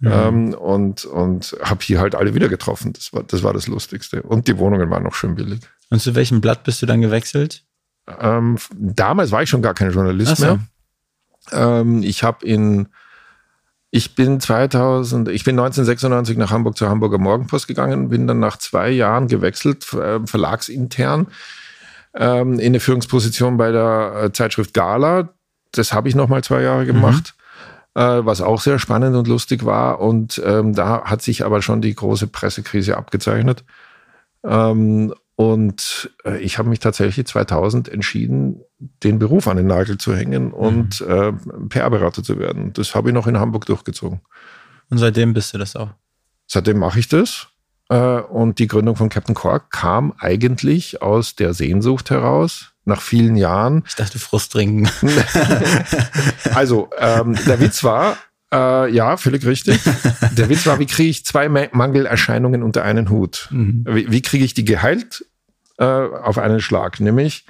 Mhm. Ähm, und und habe hier halt alle wieder getroffen. Das war, das war das Lustigste. Und die Wohnungen waren noch schön billig. Und zu welchem Blatt bist du dann gewechselt? Ähm, damals war ich schon gar kein Journalist so. mehr. Ähm, ich habe in ich bin 2000, ich bin 1996 nach Hamburg zur Hamburger Morgenpost gegangen, bin dann nach zwei Jahren gewechselt, äh, verlagsintern, ähm, in eine Führungsposition bei der äh, Zeitschrift Gala. Das habe ich noch mal zwei Jahre gemacht. Mhm. Was auch sehr spannend und lustig war. Und ähm, da hat sich aber schon die große Pressekrise abgezeichnet. Ähm, und äh, ich habe mich tatsächlich 2000 entschieden, den Beruf an den Nagel zu hängen und mhm. äh, PR-Berater zu werden. Das habe ich noch in Hamburg durchgezogen. Und seitdem bist du das auch? Seitdem mache ich das. Äh, und die Gründung von Captain Quark kam eigentlich aus der Sehnsucht heraus, nach vielen Jahren. Ich dachte, Frust trinken. also, ähm, der Witz war, äh, ja, völlig richtig. Der Witz war, wie kriege ich zwei Mangelerscheinungen unter einen Hut? Mhm. Wie, wie kriege ich die geheilt äh, auf einen Schlag? Nämlich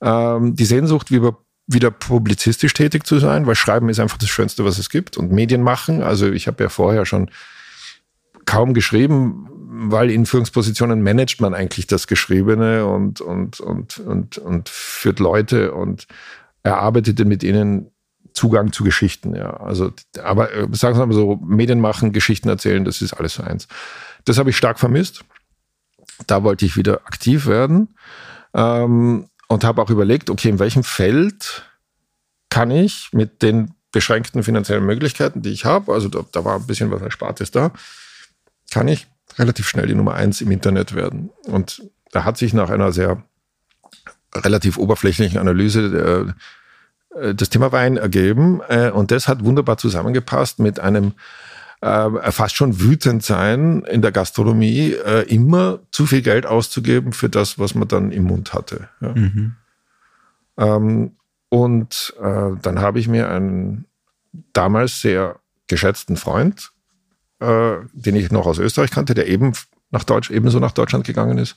ähm, die Sehnsucht, wie wieder publizistisch tätig zu sein, weil Schreiben ist einfach das Schönste, was es gibt. Und Medien machen, also ich habe ja vorher schon kaum geschrieben, weil in Führungspositionen managt man eigentlich das Geschriebene und, und, und, und, und führt Leute und erarbeitet mit ihnen Zugang zu Geschichten, ja. Also, aber äh, sagen wir mal so, Medien machen, Geschichten erzählen, das ist alles so eins. Das habe ich stark vermisst. Da wollte ich wieder aktiv werden ähm, und habe auch überlegt, okay, in welchem Feld kann ich mit den beschränkten finanziellen Möglichkeiten, die ich habe, also da, da war ein bisschen was Erspartes da, kann ich relativ schnell die Nummer eins im Internet werden. Und da hat sich nach einer sehr relativ oberflächlichen Analyse äh, das Thema Wein ergeben. Äh, und das hat wunderbar zusammengepasst mit einem äh, fast schon wütend sein in der Gastronomie, äh, immer zu viel Geld auszugeben für das, was man dann im Mund hatte. Ja. Mhm. Ähm, und äh, dann habe ich mir einen damals sehr geschätzten Freund, äh, den ich noch aus Österreich kannte, der eben nach Deutsch, ebenso nach Deutschland gegangen ist,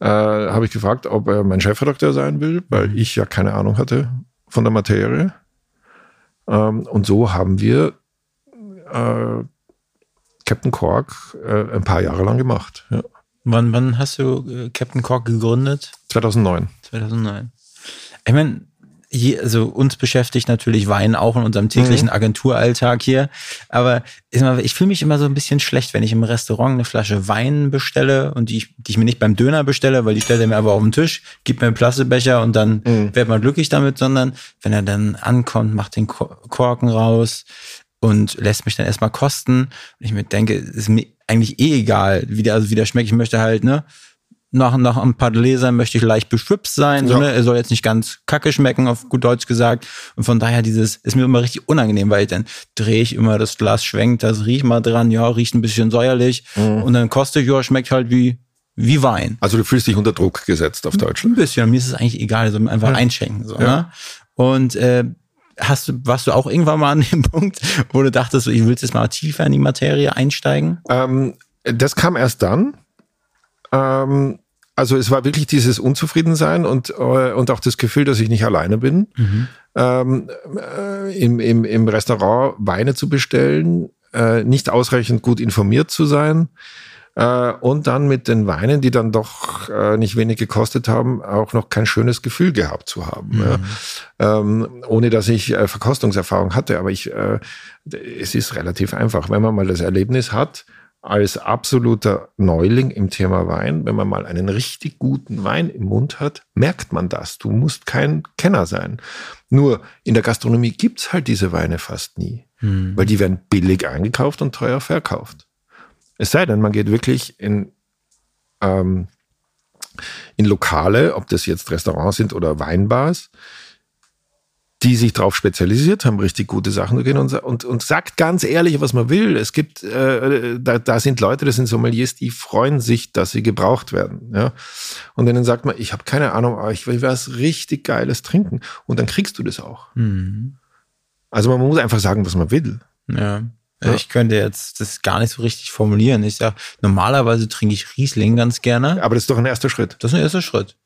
äh, habe ich gefragt, ob er mein Chefredakteur sein will, weil mhm. ich ja keine Ahnung hatte von der Materie. Ähm, und so haben wir äh, Captain Cork äh, ein paar Jahre lang gemacht. Ja. Wann, wann hast du äh, Captain Cork gegründet? 2009. 2009. Ich meine, also uns beschäftigt natürlich Wein auch in unserem täglichen mhm. Agenturalltag hier. Aber ich fühle mich immer so ein bisschen schlecht, wenn ich im Restaurant eine Flasche Wein bestelle und die, die ich mir nicht beim Döner bestelle, weil die stellt er mir aber auf den Tisch, gibt mir einen Plastikbecher und dann mhm. wird man glücklich damit, sondern wenn er dann ankommt, macht den Korken raus und lässt mich dann erstmal kosten. Und ich mir denke, ist mir eigentlich eh egal, wie der, also wie der schmeckt. Ich möchte halt, ne, nach, nach ein paar Gläsern möchte ich leicht beschwipst sein. Ja. So, ne? Er soll jetzt nicht ganz kacke schmecken, auf gut Deutsch gesagt. Und von daher dieses, ist mir immer richtig unangenehm, weil dann drehe ich immer das Glas schwenkt, das riecht mal dran, ja, riecht ein bisschen säuerlich. Mhm. Und dann kostet, ja, schmeckt halt wie, wie Wein. Also du fühlst dich unter Druck gesetzt auf Deutsch. Ein bisschen. Mir ist es eigentlich egal, also einfach ja. einschenken. So, ja. ne? Und äh, hast du, warst du auch irgendwann mal an dem Punkt, wo du dachtest, ich will jetzt mal tiefer in die Materie einsteigen? Ähm, das kam erst dann. Ähm, also es war wirklich dieses Unzufriedensein und, äh, und auch das Gefühl, dass ich nicht alleine bin. Mhm. Ähm, äh, im, im, Im Restaurant Weine zu bestellen, äh, nicht ausreichend gut informiert zu sein. Äh, und dann mit den Weinen, die dann doch äh, nicht wenig gekostet haben, auch noch kein schönes Gefühl gehabt zu haben. Mhm. Ja. Ähm, ohne dass ich äh, Verkostungserfahrung hatte. Aber ich, es ist relativ einfach. Wenn man mal das Erlebnis hat, als absoluter Neuling im Thema Wein, wenn man mal einen richtig guten Wein im Mund hat, merkt man das. Du musst kein Kenner sein. Nur in der Gastronomie gibt's halt diese Weine fast nie, hm. weil die werden billig eingekauft und teuer verkauft. Es sei denn, man geht wirklich in, ähm, in Lokale, ob das jetzt Restaurants sind oder Weinbars, die sich darauf spezialisiert haben, richtig gute Sachen zu gehen und, und, und sagt ganz ehrlich, was man will. Es gibt, äh, da, da sind Leute, das sind Sommeliers, die freuen sich, dass sie gebraucht werden. Ja? Und denen sagt man, ich habe keine Ahnung, aber ich will was richtig Geiles trinken. Und dann kriegst du das auch. Mhm. Also man muss einfach sagen, was man will. Ja. Ja. Ich könnte jetzt das gar nicht so richtig formulieren. Ich sage, normalerweise trinke ich Riesling ganz gerne. Aber das ist doch ein erster Schritt. Das ist ein erster Schritt.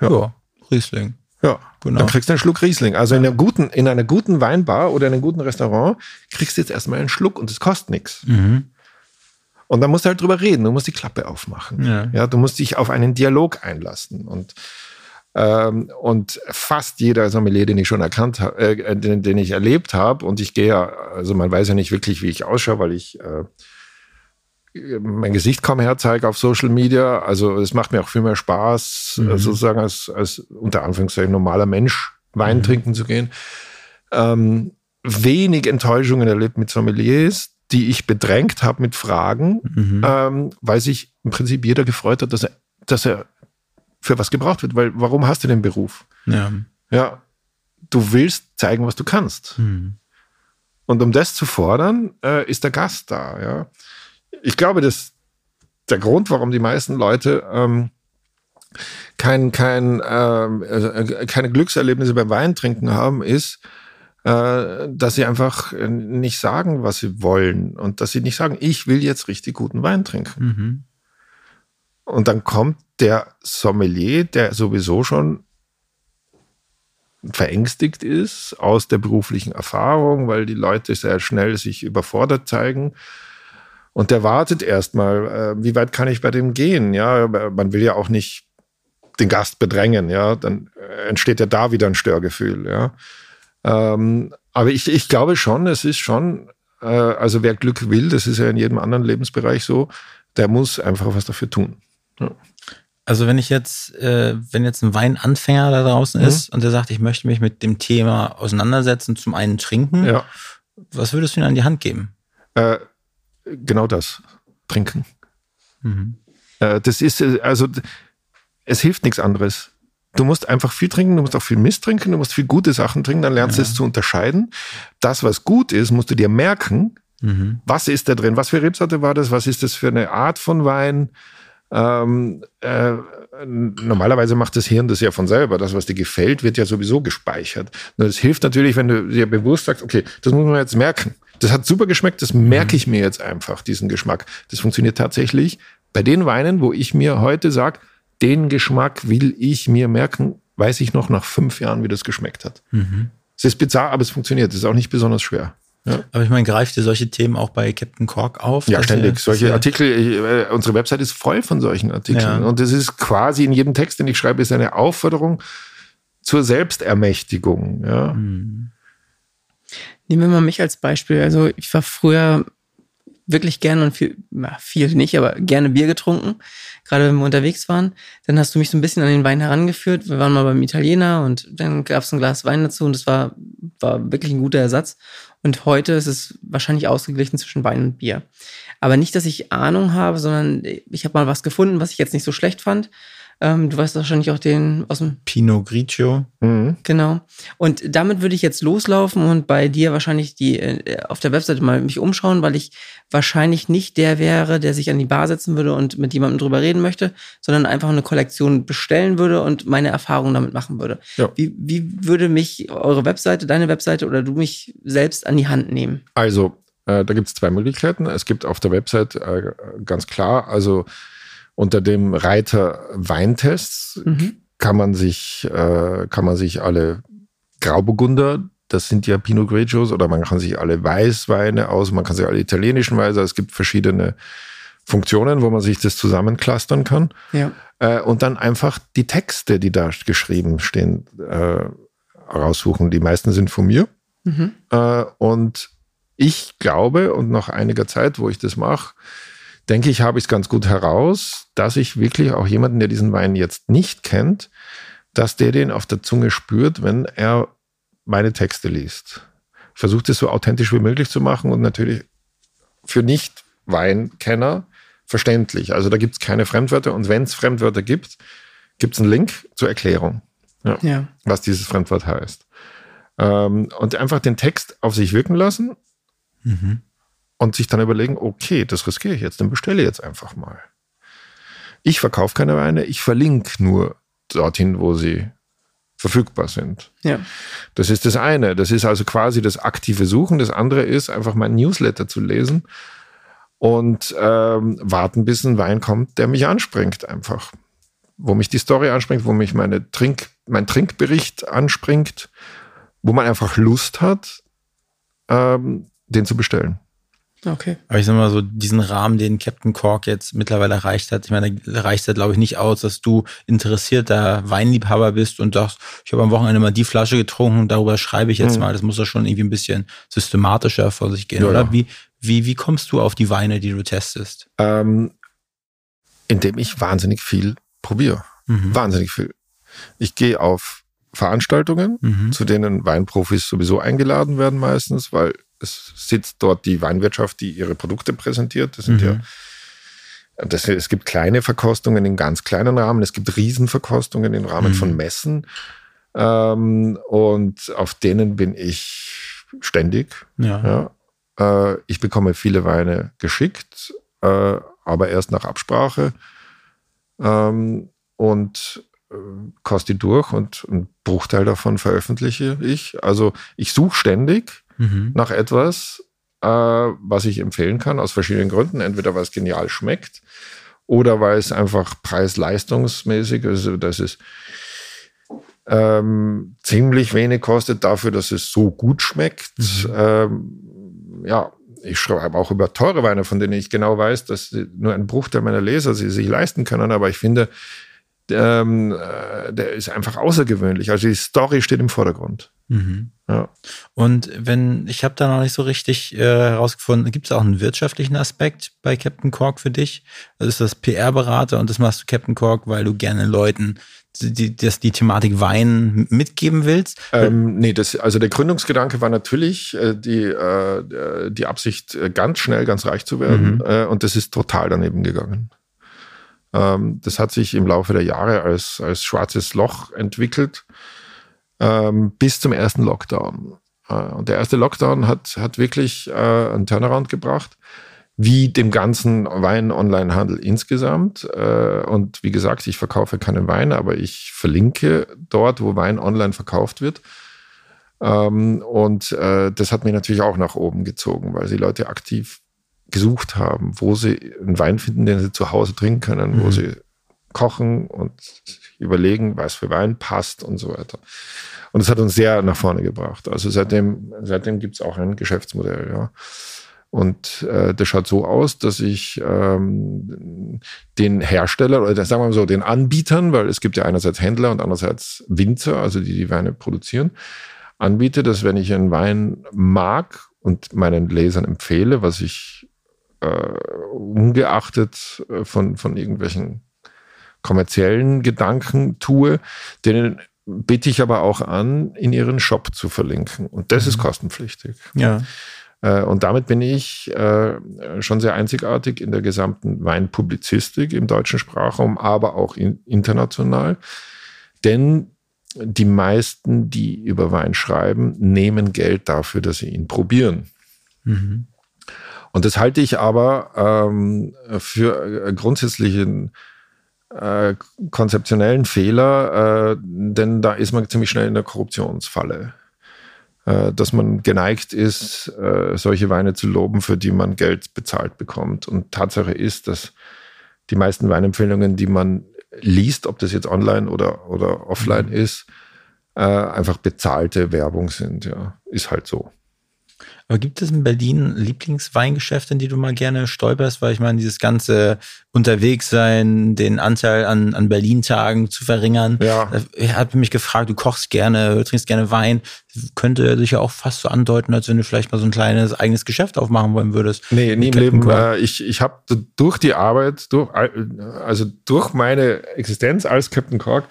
Ja, ja Riesling. Ja, genau. Dann kriegst du einen Schluck Riesling. Also in einer guten, in einer guten Weinbar oder in einem guten Restaurant kriegst du jetzt erstmal einen Schluck und es kostet nichts. Mhm. Und dann musst du halt drüber reden. Du musst die Klappe aufmachen. Ja. ja, du musst dich auf einen Dialog einlassen. Und, ähm, und fast jeder Sommelier, den ich schon erkannt habe, äh, den, den, ich erlebt habe, und ich gehe ja, also man weiß ja nicht wirklich, wie ich ausschaue, weil ich äh, mein Gesicht kaum herzeige auf Social Media. Also es macht mir auch viel mehr Spaß, mhm. sozusagen als, als unter Anführungszeichen normaler Mensch Wein mhm. trinken zu gehen. Ähm, wenig Enttäuschungen erlebt mit Sommeliers, die ich bedrängt habe mit Fragen, mhm. ähm, weil sich im Prinzip jeder gefreut hat, dass er, dass er für was gebraucht wird. Weil warum hast du den Beruf? Ja. Ja, du willst zeigen, was du kannst. Mhm. Und um das zu fordern, äh, ist der Gast da. Ja ich glaube, dass der Grund, warum die meisten Leute ähm, kein, kein, ähm, äh, keine Glückserlebnisse beim Weintrinken haben, ist, äh, dass sie einfach nicht sagen, was sie wollen und dass sie nicht sagen, ich will jetzt richtig guten Wein trinken. Mhm. Und dann kommt der Sommelier, der sowieso schon verängstigt ist aus der beruflichen Erfahrung, weil die Leute sehr schnell sich überfordert zeigen und der wartet erstmal, äh, wie weit kann ich bei dem gehen? Ja, man will ja auch nicht den Gast bedrängen, ja, dann entsteht ja da wieder ein Störgefühl, ja. Ähm, aber ich, ich glaube schon, es ist schon, äh, also wer Glück will, das ist ja in jedem anderen Lebensbereich so, der muss einfach was dafür tun. Ja. Also wenn ich jetzt, äh, wenn jetzt ein Weinanfänger da draußen Mhm. ist und der sagt, ich möchte mich mit dem Thema auseinandersetzen, zum einen trinken, Ja. was würdest du ihm an die Hand geben? Äh, genau das. Trinken. Mhm. Äh, das ist, äh, also, es hilft nichts anderes. Du musst einfach viel trinken, du musst auch viel Mist trinken, du musst viel gute Sachen trinken, dann lernst du es zu unterscheiden. Das, was gut ist, musst du dir merken. Mhm. Was ist da drin? Was für Rebsorte war das? Was ist das für eine Art von Wein? Ähm, äh, normalerweise macht das Hirn das ja von selber. Das, was dir gefällt, wird ja sowieso gespeichert. Nur das hilft natürlich, wenn du dir bewusst sagst, okay, das muss man jetzt merken. Das hat super geschmeckt, das merke ich mir jetzt einfach, diesen Geschmack. Das funktioniert tatsächlich bei den Weinen, wo ich mir heute sage, den Geschmack will ich mir merken, weiß ich noch nach fünf Jahren, wie das geschmeckt hat. Es ist bizarr, aber es funktioniert. Es ist auch nicht besonders schwer. Ja. Aber ich meine, greift ihr solche Themen auch bei Captain Cork auf? Ja, ständig. Solche Artikel, ich, äh, unsere Website ist voll von solchen Artikeln. Ja. Und das ist quasi in jedem Text, den ich schreibe, ist eine Aufforderung zur Selbstermächtigung. Ja. Mhm. Nehmen wir mal mich als Beispiel. Also ich war früher wirklich gerne und viel, na, viel nicht, aber gerne Bier getrunken, gerade wenn wir unterwegs waren. Dann hast du mich so ein bisschen an den Wein herangeführt. Wir waren mal beim Italiener und dann gab es ein Glas Wein dazu und das war, war wirklich ein guter Ersatz. Und heute ist es wahrscheinlich ausgeglichen zwischen Wein und Bier. Aber nicht, dass ich Ahnung habe, sondern ich habe mal was gefunden, was ich jetzt nicht so schlecht fand. Ähm, du weißt wahrscheinlich auch den aus dem Pinot Grigio. Mhm. Genau. Und damit würde ich jetzt loslaufen und bei dir wahrscheinlich die äh, auf der Webseite mal mich umschauen, weil ich wahrscheinlich nicht der wäre, der sich an die Bar setzen würde und mit jemandem drüber reden möchte, sondern einfach eine Kollektion bestellen würde und meine Erfahrungen damit machen würde. Ja. Wie, wie würde mich eure Webseite, deine Webseite oder du mich selbst an die Hand nehmen? Also, äh, da gibt es zwei Möglichkeiten. Es gibt auf der Website äh, ganz klar, also unter dem Reiter Weintests Mhm. kann man sich, äh, kann man sich alle Grauburgunder, das sind ja Pinot Grigios, oder man kann sich alle Weißweine aus, man kann sich alle italienischen Weine, es gibt verschiedene Funktionen, wo man sich das zusammenclustern kann. Ja. Äh, und dann einfach die Texte, die da geschrieben stehen, äh, raussuchen. Die meisten sind von mir. Mhm. Äh, und ich glaube, und nach einiger Zeit, wo ich das mache, denke ich, habe ich es ganz gut heraus, dass ich wirklich auch jemanden, der diesen Wein jetzt nicht kennt, dass der den auf der Zunge spürt, wenn er meine Texte liest. Ich versuche das so authentisch wie möglich zu machen und natürlich für Nicht-Weinkenner verständlich. Also da gibt es keine Fremdwörter und wenn es Fremdwörter gibt, gibt es einen Link zur Erklärung Ja. was dieses Fremdwort heißt. Ähm, und einfach den Text auf sich wirken lassen Mhm. Und sich dann überlegen, okay, das riskiere ich jetzt, dann bestelle ich jetzt einfach mal. Ich verkaufe keine Weine, ich verlinke nur dorthin, wo sie verfügbar sind. Ja. Das ist das eine. Das ist also quasi das aktive Suchen. Das andere ist, einfach mein Newsletter zu lesen und ähm, warten, bis ein Wein kommt, der mich anspringt einfach. Wo mich die Story anspringt, wo mich meine Trink, mein Trinkbericht anspringt, wo man einfach Lust hat, ähm, den zu bestellen. Okay. Aber ich sag mal so, diesen Rahmen, den Captain Cork jetzt mittlerweile erreicht hat, ich meine, da reicht ja, glaube ich, nicht aus, dass du interessierter Weinliebhaber bist und sagst, ich habe am Wochenende mal die Flasche getrunken, darüber schreibe ich jetzt Mhm. mal. Das muss ja schon irgendwie ein bisschen systematischer vor sich gehen, Ja, oder? ja. Wie, wie, wie kommst du auf die Weine, die du testest? Ähm, indem ich wahnsinnig viel probiere. Mhm. Wahnsinnig viel. Ich gehe auf Veranstaltungen, Mhm. zu denen Weinprofis sowieso eingeladen werden meistens, weil es sitzt dort die Weinwirtschaft, die ihre Produkte präsentiert. Das sind Mhm. ja, das, es gibt kleine Verkostungen in ganz kleinen Rahmen, es gibt Riesenverkostungen im Rahmen Mhm. von Messen. Ähm, und auf denen bin ich ständig. Ja. Ja. Äh, ich bekomme viele Weine geschickt, äh, aber erst nach Absprache. Ähm, und äh, koste die durch und ein Bruchteil davon veröffentliche ich. Also ich suche ständig Mhm. nach etwas, äh, was ich empfehlen kann, aus verschiedenen Gründen. Entweder weil es genial schmeckt oder weil es einfach preis-leistungsmäßig ist. Also das ist ähm, ziemlich wenig kostet dafür, dass es so gut schmeckt. Ähm, ja, ich schreibe auch über teure Weine, von denen ich genau weiß, dass nur ein Bruchteil meiner Leser sie sich leisten können. Aber ich finde, ähm, äh, der ist einfach außergewöhnlich. Also die Story steht im Vordergrund. Mhm. Ja. Und wenn, ich habe da noch nicht so richtig äh, herausgefunden, gibt es auch einen wirtschaftlichen Aspekt bei Captain Cork für dich? Also ist das PR-Berater und das machst du Captain Cork, weil du gerne Leuten die, das, die Thematik Wein mitgeben willst? Ähm, nee, das, also der Gründungsgedanke war natürlich äh, die, äh, die Absicht, äh, ganz schnell ganz reich zu werden. Mhm. Äh, und das ist total daneben gegangen. Ähm, das hat sich im Laufe der Jahre als, als schwarzes Loch entwickelt, ähm, bis zum ersten Lockdown. Äh, und der erste Lockdown hat, hat wirklich äh, einen Turnaround gebracht wie dem ganzen Wein-Online-Handel insgesamt. Äh, Und wie gesagt, ich verkaufe keinen Wein, aber ich verlinke dort, wo Wein online verkauft wird. Ähm, Und äh, das hat mich natürlich auch nach oben gezogen, weil die Leute aktiv gesucht haben, wo sie einen Wein finden, den sie zu Hause trinken können, wo Mhm. sie kochen und überlegen, was für Wein passt und so weiter. Und das hat uns sehr nach vorne gebracht. Also seitdem, seitdem gibt es auch ein Geschäftsmodell, ja. Und äh, das schaut so aus, dass ich ähm, den Hersteller oder sagen wir mal so, den Anbietern, weil es gibt ja einerseits Händler und andererseits Winzer, also die die Weine produzieren, anbiete, dass wenn ich einen Wein mag und meinen Lesern empfehle, was ich äh, ungeachtet äh, von, von irgendwelchen kommerziellen Gedanken tue, denen bitte ich aber auch an, in ihren Shop zu verlinken. Und das ist kostenpflichtig. Ja. Äh, Und damit bin ich äh, schon sehr einzigartig in der gesamten Weinpublizistik im deutschen Sprachraum, aber auch in, international. Denn die meisten, die über Wein schreiben, nehmen Geld dafür, dass sie ihn probieren. Mhm. Und das halte ich aber ähm, für äh, grundsätzlichen äh, konzeptionellen Fehler, äh, denn da ist man ziemlich schnell in der Korruptionsfalle. Äh, dass man geneigt ist, äh, solche Weine zu loben, für die man Geld bezahlt bekommt. Und Tatsache ist, dass die meisten Weinempfehlungen, die man liest, ob das jetzt online oder, oder offline ist, äh, einfach bezahlte Werbung sind. Ja, ist halt so. Aber gibt es in Berlin Lieblingsweingeschäfte, in die du mal gerne stolperst? Weil ich meine, dieses ganze Unterwegssein, den Anteil an, an Berlin-Tagen zu verringern. Ja. Ich habe mich gefragt, du kochst gerne, trinkst gerne Wein. Könnte sich ja auch fast so andeuten, als wenn du vielleicht mal so ein kleines eigenes Geschäft aufmachen wollen würdest. Nee, nie im Leben. Äh, ich ich habe durch die Arbeit, durch, also durch meine Existenz als Captain Cork,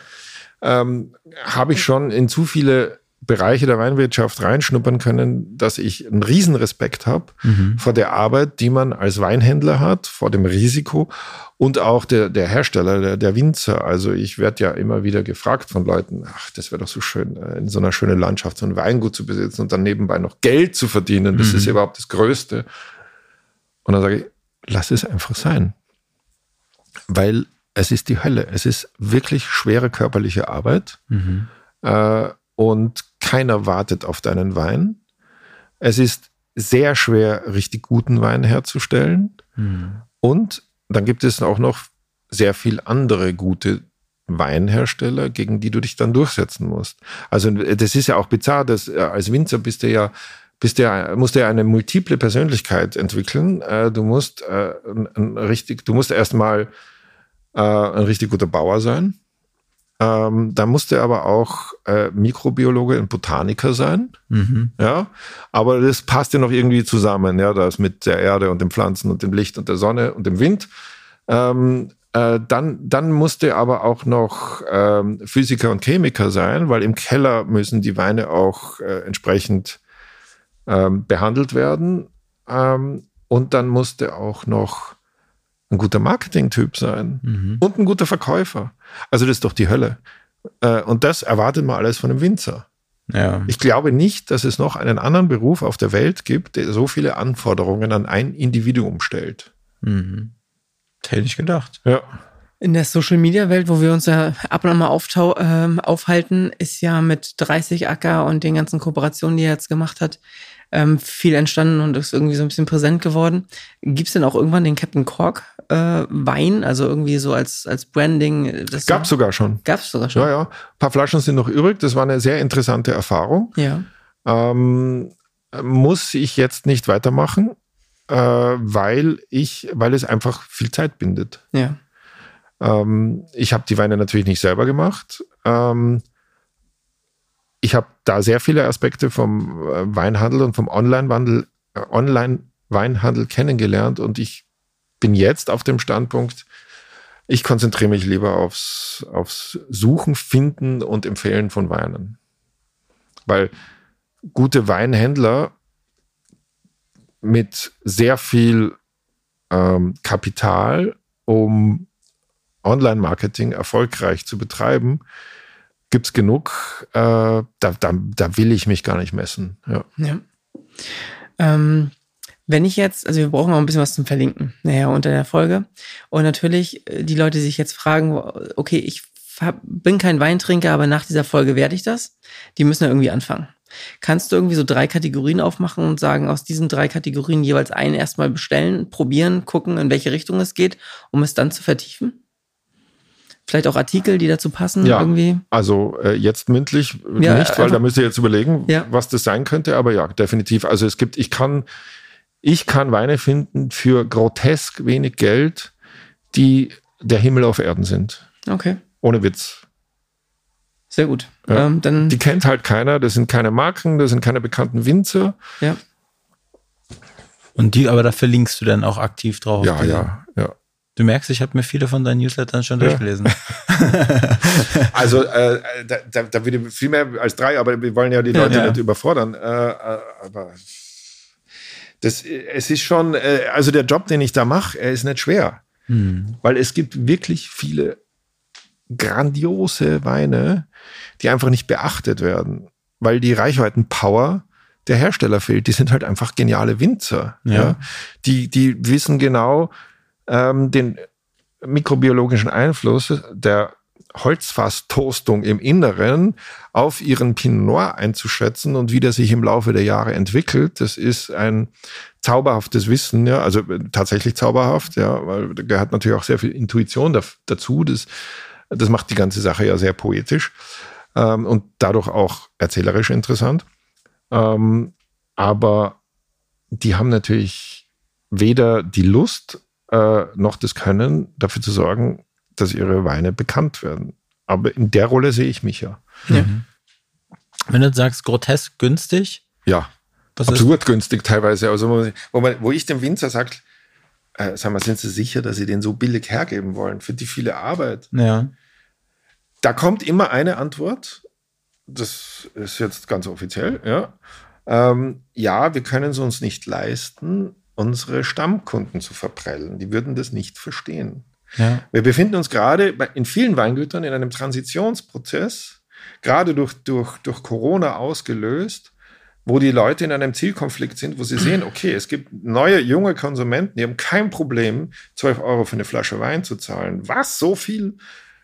ähm, habe ich schon in zu viele Bereiche der Weinwirtschaft reinschnuppern können, dass ich einen Riesenrespekt habe Mhm. vor der Arbeit, die man als Weinhändler hat, vor dem Risiko und auch der, der Hersteller, der, der Winzer. Also ich werde ja immer wieder gefragt von Leuten, ach, das wäre doch so schön, äh, in so einer schönen Landschaft so ein Weingut zu besitzen und dann nebenbei noch Geld zu verdienen. Das Mhm. ist überhaupt das Größte. Und dann sage ich, lass es einfach sein. Weil es ist die Hölle. Es ist wirklich schwere körperliche Arbeit. Mhm. Äh, und keiner wartet auf deinen Wein. Es ist sehr schwer, richtig guten Wein herzustellen. Mhm. Und dann gibt es auch noch sehr viel andere gute Weinhersteller, gegen die du dich dann durchsetzen musst. Also das ist ja auch bizarr, dass äh, als Winzer bist du ja bist du ja, musst du ja eine multiple Persönlichkeit entwickeln. Äh, Du musst äh, ein, ein richtig, du musst erstmal äh, ein richtig guter Bauer sein. Ähm, da musst du aber auch äh, Mikrobiologe und Botaniker sein. Mhm. Ja, aber das passt ja noch irgendwie zusammen, ja, das mit der Erde und den Pflanzen und dem Licht und der Sonne und dem Wind. Ähm, äh, dann, dann musste aber auch noch ähm, Physiker und Chemiker sein, weil im Keller müssen die Weine auch äh, entsprechend ähm, behandelt werden. Ähm, und dann musste auch noch ein guter Marketing-Typ sein Mhm. und ein guter Verkäufer. Also das ist doch die Hölle. Äh, und das erwartet man alles von einem Winzer. Ja. Ich glaube nicht, dass es noch einen anderen Beruf auf der Welt gibt, der so viele Anforderungen an ein Individuum stellt. Mhm. Hätte ich gedacht. Ja. In der Social Media Welt, wo wir uns ja ab und an mal auftau ähm, aufhalten, ist ja mit 30 Acker und den ganzen Kooperationen, die er jetzt gemacht hat, ähm, viel entstanden und ist irgendwie so ein bisschen präsent geworden. Gibt es denn auch irgendwann den Captain Cork äh, Wein, also irgendwie so als, als Branding? Das Gab sogar schon. Gab's sogar schon. Ja, ja. Ein paar Flaschen sind noch übrig. Das war eine sehr interessante Erfahrung. ja. Ähm, muss ich jetzt nicht weitermachen, äh, weil ich, weil es einfach viel Zeit bindet. Ja. Ähm, ich habe die Weine natürlich nicht selber gemacht. Ähm, ich habe da sehr viele Aspekte vom äh, Weinhandel und vom Online-Wandel, äh, Online-Weinhandel kennengelernt und ich bin jetzt auf dem Standpunkt, ich konzentriere mich lieber aufs, aufs Suchen, Finden und Empfehlen von Weinen. Weil gute Weinhändler mit sehr viel ähm, Kapital, um Online-Marketing erfolgreich zu betreiben, gibt es genug. Äh, da, da, da will ich mich gar nicht messen. Ja. Ja. Ähm, wenn ich jetzt, also wir brauchen auch ein bisschen was zum Verlinken, naja, unter der Folge. Und natürlich, äh, die Leute sich jetzt fragen, okay, ich hab, bin kein Weintrinker, aber nach dieser Folge werde ich das. Die müssen ja irgendwie anfangen. Kannst du irgendwie so drei Kategorien aufmachen und sagen, aus diesen drei Kategorien jeweils einen erstmal bestellen, probieren, gucken, in welche Richtung es geht, um es dann zu vertiefen? Vielleicht auch Artikel, die dazu passen Ja. irgendwie? Also äh, jetzt mündlich Ja, nicht, weil da müsst ihr jetzt überlegen, Ja. was das sein könnte, aber ja, definitiv. Also es gibt, ich kann, ich kann Weine finden für grotesk wenig Geld, die der Himmel auf Erden sind. Okay, Ohne Witz. sehr gut. Ja. Ähm, dann, Die kennt halt keiner, das sind keine Marken, das sind keine bekannten Winzer. ja. Und die, aber da verlinkst du dann auch aktiv drauf. Ja, ja, ja. Du merkst, ich habe mir viele von deinen Newslettern schon durchgelesen. Also äh, da, da, da würde viel mehr als drei, aber wir wollen ja die Leute ja. nicht überfordern. Äh, äh, aber das, äh, es ist schon, äh, also der Job, den ich da mache, er ist nicht schwer. Weil es gibt wirklich viele grandiose Weine, die einfach nicht beachtet werden, weil die Reichweitenpower der Hersteller fehlt. Die sind halt einfach geniale Winzer. Ja. Ja. Die, die wissen genau ähm, den mikrobiologischen Einfluss der Holzfasstoastung im Inneren auf ihren Pinot Noir einzuschätzen und wie der sich im Laufe der Jahre entwickelt. Das ist ein zauberhaftes Wissen, ja, also äh, tatsächlich zauberhaft, ja, weil da gehört natürlich auch sehr viel Intuition da, dazu. Das, das macht die ganze Sache ja sehr poetisch ähm, und dadurch auch erzählerisch interessant. Ähm, aber die haben natürlich weder die Lust äh, noch das Können, dafür zu sorgen, dass ihre Weine bekannt werden. Aber in der Rolle sehe ich mich ja. Wenn du sagst, grotesk günstig, Ja, was ist absurd günstig teilweise. Also wo, man, wo, man, wo ich dem Winzer sagt, äh, sag mal, sind Sie sicher, dass Sie den so billig hergeben wollen für die viele Arbeit? Ja. Da kommt immer eine Antwort. Das ist jetzt ganz offiziell, ja. Ähm, ja, wir können es uns nicht leisten, unsere Stammkunden zu verprellen. Die würden das nicht verstehen. Ja. Wir befinden uns gerade in vielen Weingütern in einem Transitionsprozess, gerade durch, durch, durch Corona ausgelöst, wo die Leute in einem Zielkonflikt sind, wo sie sehen, okay, es gibt neue, junge Konsumenten, die haben kein Problem, 12 Euro für eine Flasche Wein zu zahlen. Was? So viel?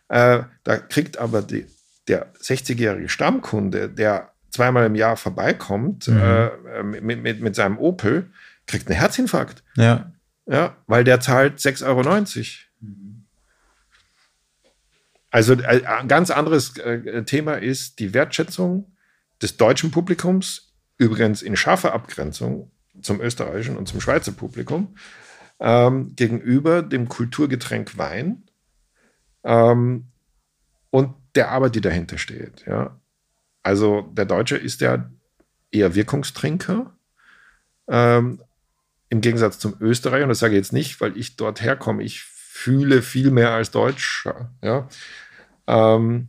Äh, da kriegt aber die, der 60-jährige Stammkunde, der zweimal im Jahr vorbeikommt äh, mit, mit, mit seinem Opel, kriegt einen Herzinfarkt. Ja. Ja, weil der zahlt 6,90 Euro. Also äh, ein ganz anderes äh, Thema ist die Wertschätzung des deutschen Publikums, übrigens in scharfer Abgrenzung zum österreichischen und zum Schweizer Publikum, ähm, gegenüber dem Kulturgetränk Wein ähm, und der Arbeit, die dahinter steht. Ja. Also der Deutsche ist ja eher Wirkungstrinker. Ähm, im Gegensatz zum Österreicher, und das sage ich jetzt nicht, weil ich dort herkomme, ich fühle viel mehr als Deutscher, ja, ähm,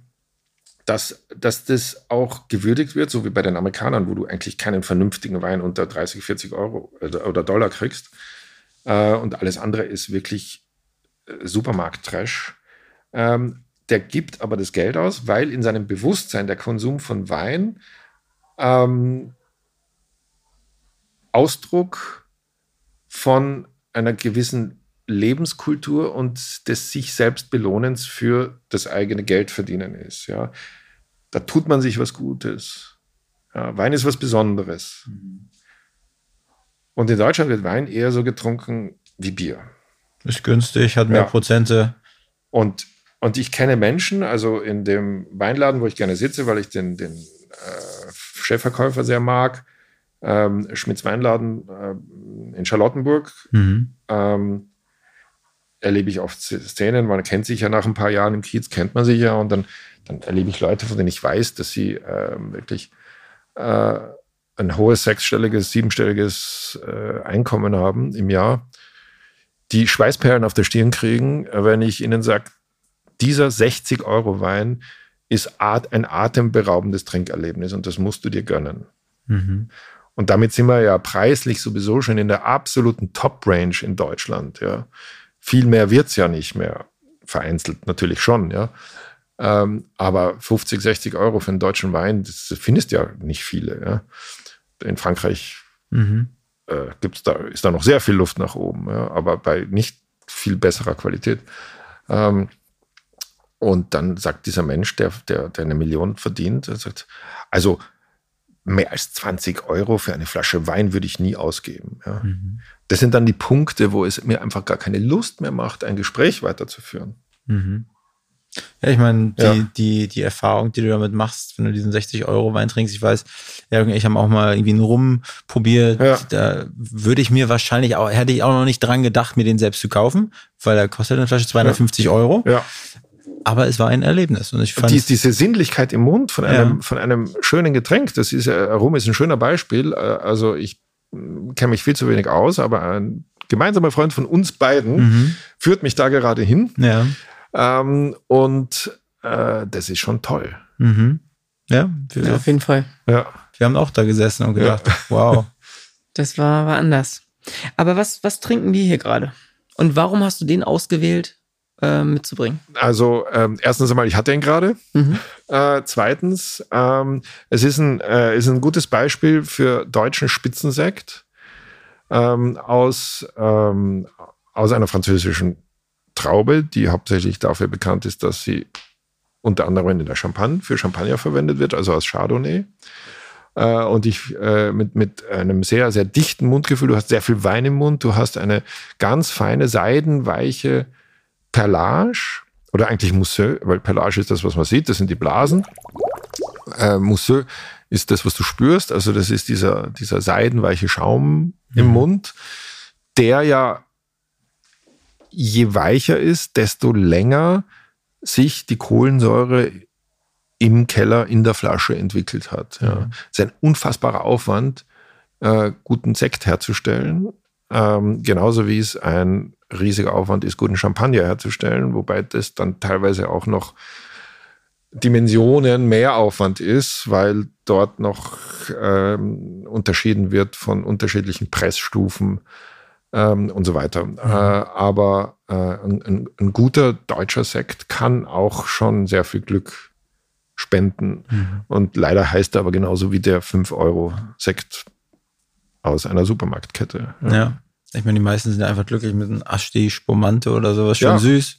dass, dass das auch gewürdigt wird, so wie bei den Amerikanern, wo du eigentlich keinen vernünftigen Wein unter 30, 40 Euro oder, oder Dollar kriegst. Äh, und alles andere ist wirklich äh, Supermarkt-Trash. Ähm, der gibt aber das Geld aus, weil in seinem Bewusstsein der Konsum von Wein ähm, Ausdruck von einer gewissen Lebenskultur und des sich selbst Belohnens für das eigene Geldverdienen ist. Ja. Da tut man sich was Gutes. Ja, Wein ist was Besonderes. Und in Deutschland wird Wein eher so getrunken wie Bier. Ist günstig, hat mehr Ja. Prozente. Und, und ich kenne Menschen, also in dem Weinladen, wo ich gerne sitze, weil ich den, den äh, Chefverkäufer sehr mag, ähm, Schmitz Weinladen äh, in Charlottenburg. Mhm. Ähm, erlebe ich oft Szenen, man kennt sich ja nach ein paar Jahren im Kiez, kennt man sich ja und dann, dann erlebe ich Leute, von denen ich weiß, dass sie äh, wirklich äh, ein hohes sechsstelliges, siebenstelliges äh, Einkommen haben im Jahr, die Schweißperlen auf der Stirn kriegen, wenn ich ihnen sage, dieser 60 Euro Wein ist ein atemberaubendes Trinkerlebnis und das musst du dir gönnen. Mhm. Und damit sind wir ja preislich sowieso schon in der absoluten Top-Range in Deutschland. Ja. Viel mehr wird es ja nicht mehr. Vereinzelt natürlich schon, ja. Ähm, aber 50, 60 Euro für einen deutschen Wein, das findest ja nicht viele. Ja. In Frankreich mhm. äh, gibt's da, ist da noch sehr viel Luft nach oben, ja, aber bei nicht viel besserer Qualität. Ähm, und dann sagt dieser Mensch, der, der, der eine Million verdient, er sagt, also mehr als 20 Euro für eine Flasche Wein würde ich nie ausgeben. Ja. Mhm. Das sind dann die Punkte, wo es mir einfach gar keine Lust mehr macht, ein Gespräch weiterzuführen. Mhm. Ja, ich meine, die, ja. die, die Erfahrung, die du damit machst, wenn du diesen 60 Euro Wein trinkst, ich weiß, ja, ich habe auch mal irgendwie einen Rum probiert, ja. da würde ich mir wahrscheinlich auch, hätte ich auch noch nicht dran gedacht, mir den selbst zu kaufen, weil da kostet eine Flasche 250 Euro. Ja aber es war ein Erlebnis. Und ich fand Die, diese Sinnlichkeit im Mund von einem, ja. von einem schönen Getränk, das ist Rum ist ein schöner Beispiel. Äh, also ich kenne mich viel zu wenig aus, aber ein gemeinsamer Freund von uns beiden mhm. führt mich da gerade hin. Ja. Ähm, und äh, das ist schon toll. Mhm. Ja, ja, auf jeden Fall. Ja. Wir haben auch da gesessen und gedacht, ja. wow. Das war, war anders. Aber was, was trinken wir hier gerade? Und warum hast du den ausgewählt äh, mitzubringen? Also ähm, erstens einmal, ich hatte ihn gerade. Mhm. Äh, zweitens, ähm, es ist ein, äh, ist ein gutes Beispiel für deutschen Spitzensekt ähm, aus, ähm, aus einer französischen Traube, die hauptsächlich dafür bekannt ist, dass sie unter anderem in der Champagne für Champagner verwendet wird, also aus Chardonnay. Äh, und ich äh, mit, mit einem sehr, sehr dichten Mundgefühl, du hast sehr viel Wein im Mund, du hast eine ganz feine, seidenweiche Perlage oder eigentlich Mousseux, weil Perlage ist das, was man sieht, das sind die Blasen. Äh, Mousseux ist das, was du spürst, also das ist dieser, dieser seidenweiche Schaum mhm. im Mund, der ja je weicher ist, desto länger sich die Kohlensäure im Keller in der Flasche entwickelt hat. Ja. Mhm. Es ist ein unfassbarer Aufwand, äh, guten Sekt herzustellen, ähm, genauso wie es ein riesiger Aufwand ist, guten Champagner herzustellen, wobei das dann teilweise auch noch Dimensionen mehr Aufwand ist, weil dort noch ähm, unterschieden wird von unterschiedlichen Pressstufen ähm, und so weiter. Mhm. Äh, aber äh, ein, ein, guter deutscher Sekt kann auch schon sehr viel Glück spenden. Mhm. Und leider heißt er aber genauso wie der 5-Euro-Sekt aus einer Supermarktkette. Ja. ja. Ich meine, die meisten sind einfach glücklich mit einem Asti, Spumante oder sowas. Schon ja. süß,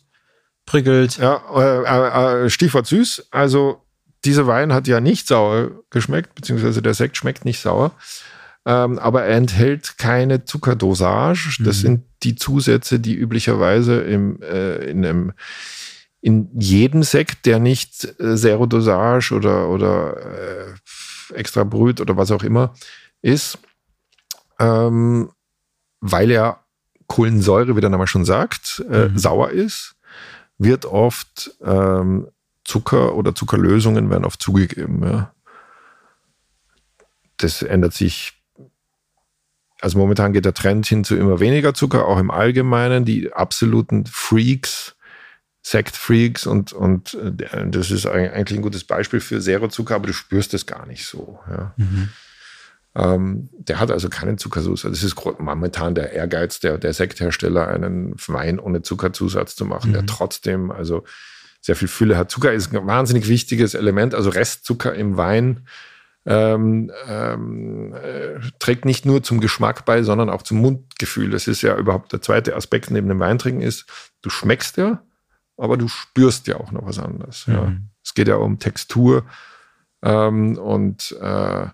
prickelt. Ja, äh, äh, Stichwort süß. Also, dieser Wein hat ja nicht sauer geschmeckt, beziehungsweise der Sekt schmeckt nicht sauer. Ähm, aber er enthält keine Zuckerdosage. Das mhm. sind die Zusätze, die üblicherweise im, äh, in einem in jedem Sekt, der nicht äh, Zero Dosage oder, oder äh, extra Brüt oder was auch immer ist, ähm, weil er Kohlensäure, wie der Name schon sagt, äh, mhm. sauer ist, wird oft ähm, Zucker oder Zuckerlösungen werden oft zugegeben. Ja. Das ändert sich. Also momentan geht der Trend hin zu immer weniger Zucker, auch im Allgemeinen. Die absoluten Freaks, Sekt-Freaks und, und äh, das ist eigentlich ein gutes Beispiel für Zero-Zucker, aber du spürst es gar nicht so. Ja. Mhm. Ähm, der hat also keinen Zuckersatz. Das ist momentan der Ehrgeiz der, der Sekthersteller, einen Wein ohne Zuckerzusatz zu machen, mhm. der trotzdem also sehr viel Fülle hat. Zucker ist ein wahnsinnig wichtiges Element, also Restzucker im Wein ähm, ähm, äh, trägt nicht nur zum Geschmack bei, sondern auch zum Mundgefühl. Das ist ja überhaupt der zweite Aspekt neben dem Weintrinken ist, du schmeckst ja, aber du spürst ja auch noch was anderes. Mhm. Ja. Es geht ja um Textur ähm, und äh,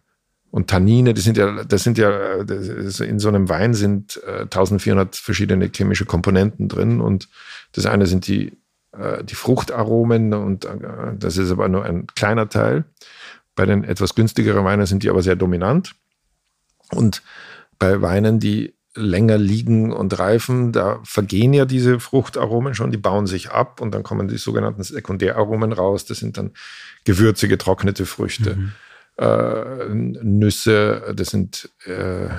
und Tannine, das sind ja, das sind ja, das in so einem Wein sind äh, 1400 verschiedene chemische Komponenten drin und das eine sind die, äh, die Fruchtaromen und äh, das ist aber nur ein kleiner Teil. Bei den etwas günstigeren Weinen sind die aber sehr dominant und bei Weinen, die länger liegen und reifen, da vergehen ja diese Fruchtaromen schon, die bauen sich ab und dann kommen die sogenannten Sekundäraromen raus. Das sind dann Gewürze, getrocknete Früchte, Mhm. Äh, Nüsse, das sind äh,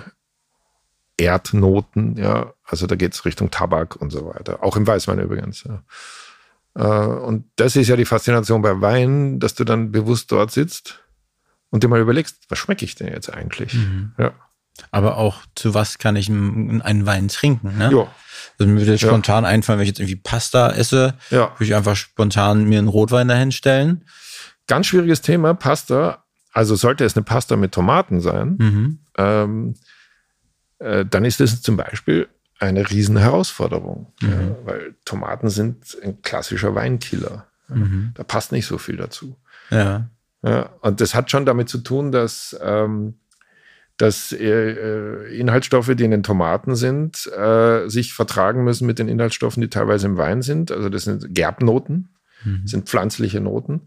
Erdnoten, ja. Also da geht es Richtung Tabak und so weiter. Auch im Weißwein übrigens. Ja. Äh, und das ist ja die Faszination bei Wein, dass du dann bewusst dort sitzt und dir mal überlegst, was schmecke ich denn jetzt eigentlich? Mhm. Ja. Aber auch zu was kann ich einen Wein trinken? Ne? Ja. Also mir würde jetzt Ja. spontan einfallen, wenn ich jetzt irgendwie Pasta esse, Ja. würde ich einfach spontan mir einen Rotwein dahin stellen. Ganz schwieriges Thema, Pasta. Also sollte es eine Pasta mit Tomaten sein, Mhm. ähm, äh, dann ist es zum Beispiel eine riesen Herausforderung, ja, weil Tomaten sind ein klassischer Weinkiller. Ja, Da passt nicht so viel dazu. Ja. Ja, und das hat schon damit zu tun, dass, ähm, dass äh, äh, Inhaltsstoffe, die in den Tomaten sind, äh, sich vertragen müssen mit den Inhaltsstoffen, die teilweise im Wein sind. Also das sind Gerbnoten, sind pflanzliche Noten.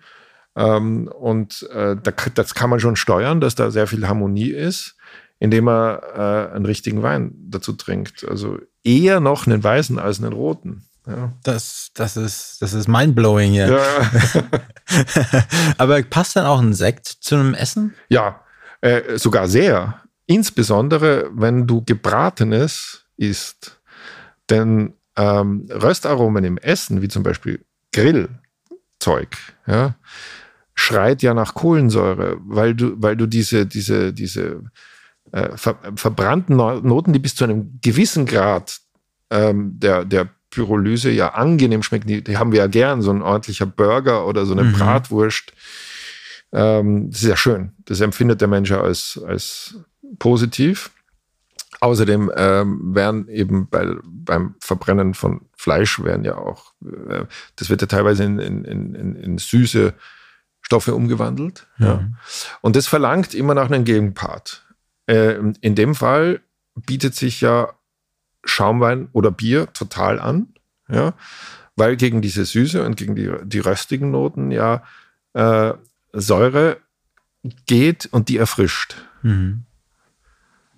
Ähm, und äh, da, das kann man schon steuern, dass da sehr viel Harmonie ist, indem man äh, einen richtigen Wein dazu trinkt. Also eher noch einen weißen als einen roten. Ja. Das, das ist, das ist mindblowing hier. Ja. Aber passt dann auch ein Sekt zu einem Essen? Ja, äh, sogar sehr. Insbesondere, wenn du gebratenes isst. Denn ähm, Röstaromen im Essen, wie zum Beispiel Grillzeug, ja, schreit ja nach Kohlensäure, weil du, weil du diese, diese, diese äh, ver verbrannten No- Noten, die bis zu einem gewissen Grad ähm, der, der Pyrolyse ja angenehm schmecken, die, die haben wir ja gern, so ein ordentlicher Burger oder so eine Mhm. Bratwurst. Ähm, das ist ja schön. Das empfindet der Mensch ja als, als positiv. Außerdem ähm, werden eben bei, beim Verbrennen von Fleisch werden ja auch, äh, das wird ja teilweise in, in, in- in süße Stoffe umgewandelt. Ja. Und das verlangt immer nach einem Gegenpart. Äh, in dem Fall bietet sich ja Schaumwein oder Bier total an, ja, weil gegen diese Süße und gegen die, die röstigen Noten ja äh, Säure geht und die erfrischt. Mhm.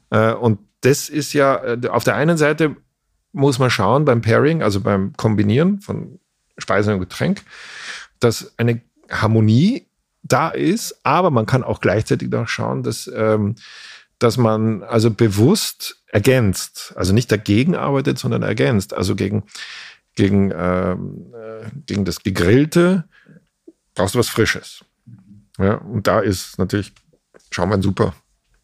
Äh, und das ist ja, äh, auf der einen Seite muss man schauen beim Pairing, also beim Kombinieren von Speise und Getränk, dass eine Harmonie da ist, aber man kann auch gleichzeitig noch schauen, dass, ähm, dass man also bewusst ergänzt, also nicht dagegen arbeitet, sondern ergänzt, also gegen, gegen, ähm, äh, gegen das Gegrillte brauchst du was Frisches. Ja, und da ist natürlich Schaumwein super.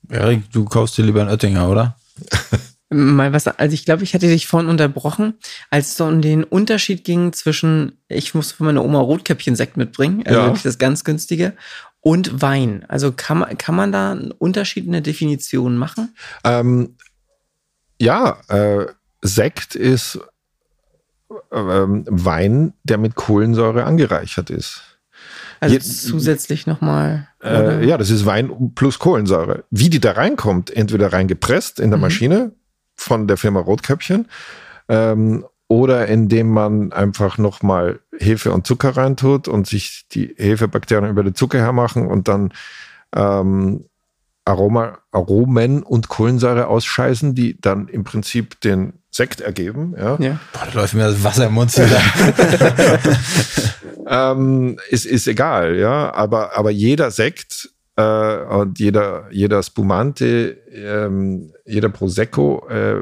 Erik, du kaufst dir lieber einen Oettinger, oder? Mal was, also ich glaube, ich hatte dich vorhin unterbrochen, als es so um den Unterschied ging zwischen, ich muss von meiner Oma Rotkäppchen-Sekt mitbringen, also Ja. wirklich das ganz günstige, und Wein. Also kann man, kann man da einen Unterschied in der Definition machen? Ähm, ja, äh, Sekt ist ähm, Wein, der mit Kohlensäure angereichert ist. Also Je- zusätzlich nochmal. Äh, ja, das ist Wein plus Kohlensäure. Wie die da reinkommt, entweder reingepresst in der Maschine von der Firma Rotkäppchen ähm, oder indem man einfach nochmal Hefe und Zucker reintut und sich die Hefebakterien über den Zucker hermachen und dann ähm, Aroma, Aromen und Kohlensäure ausscheißen, die dann im Prinzip den Sekt ergeben. Ja. Ja. Boah, da läuft mir das Wasser im Mund zusammen. ähm, ist, ist egal, ja. Aber, aber jeder Sekt äh, und jeder, jeder Spumante, ähm, jeder Prosecco äh,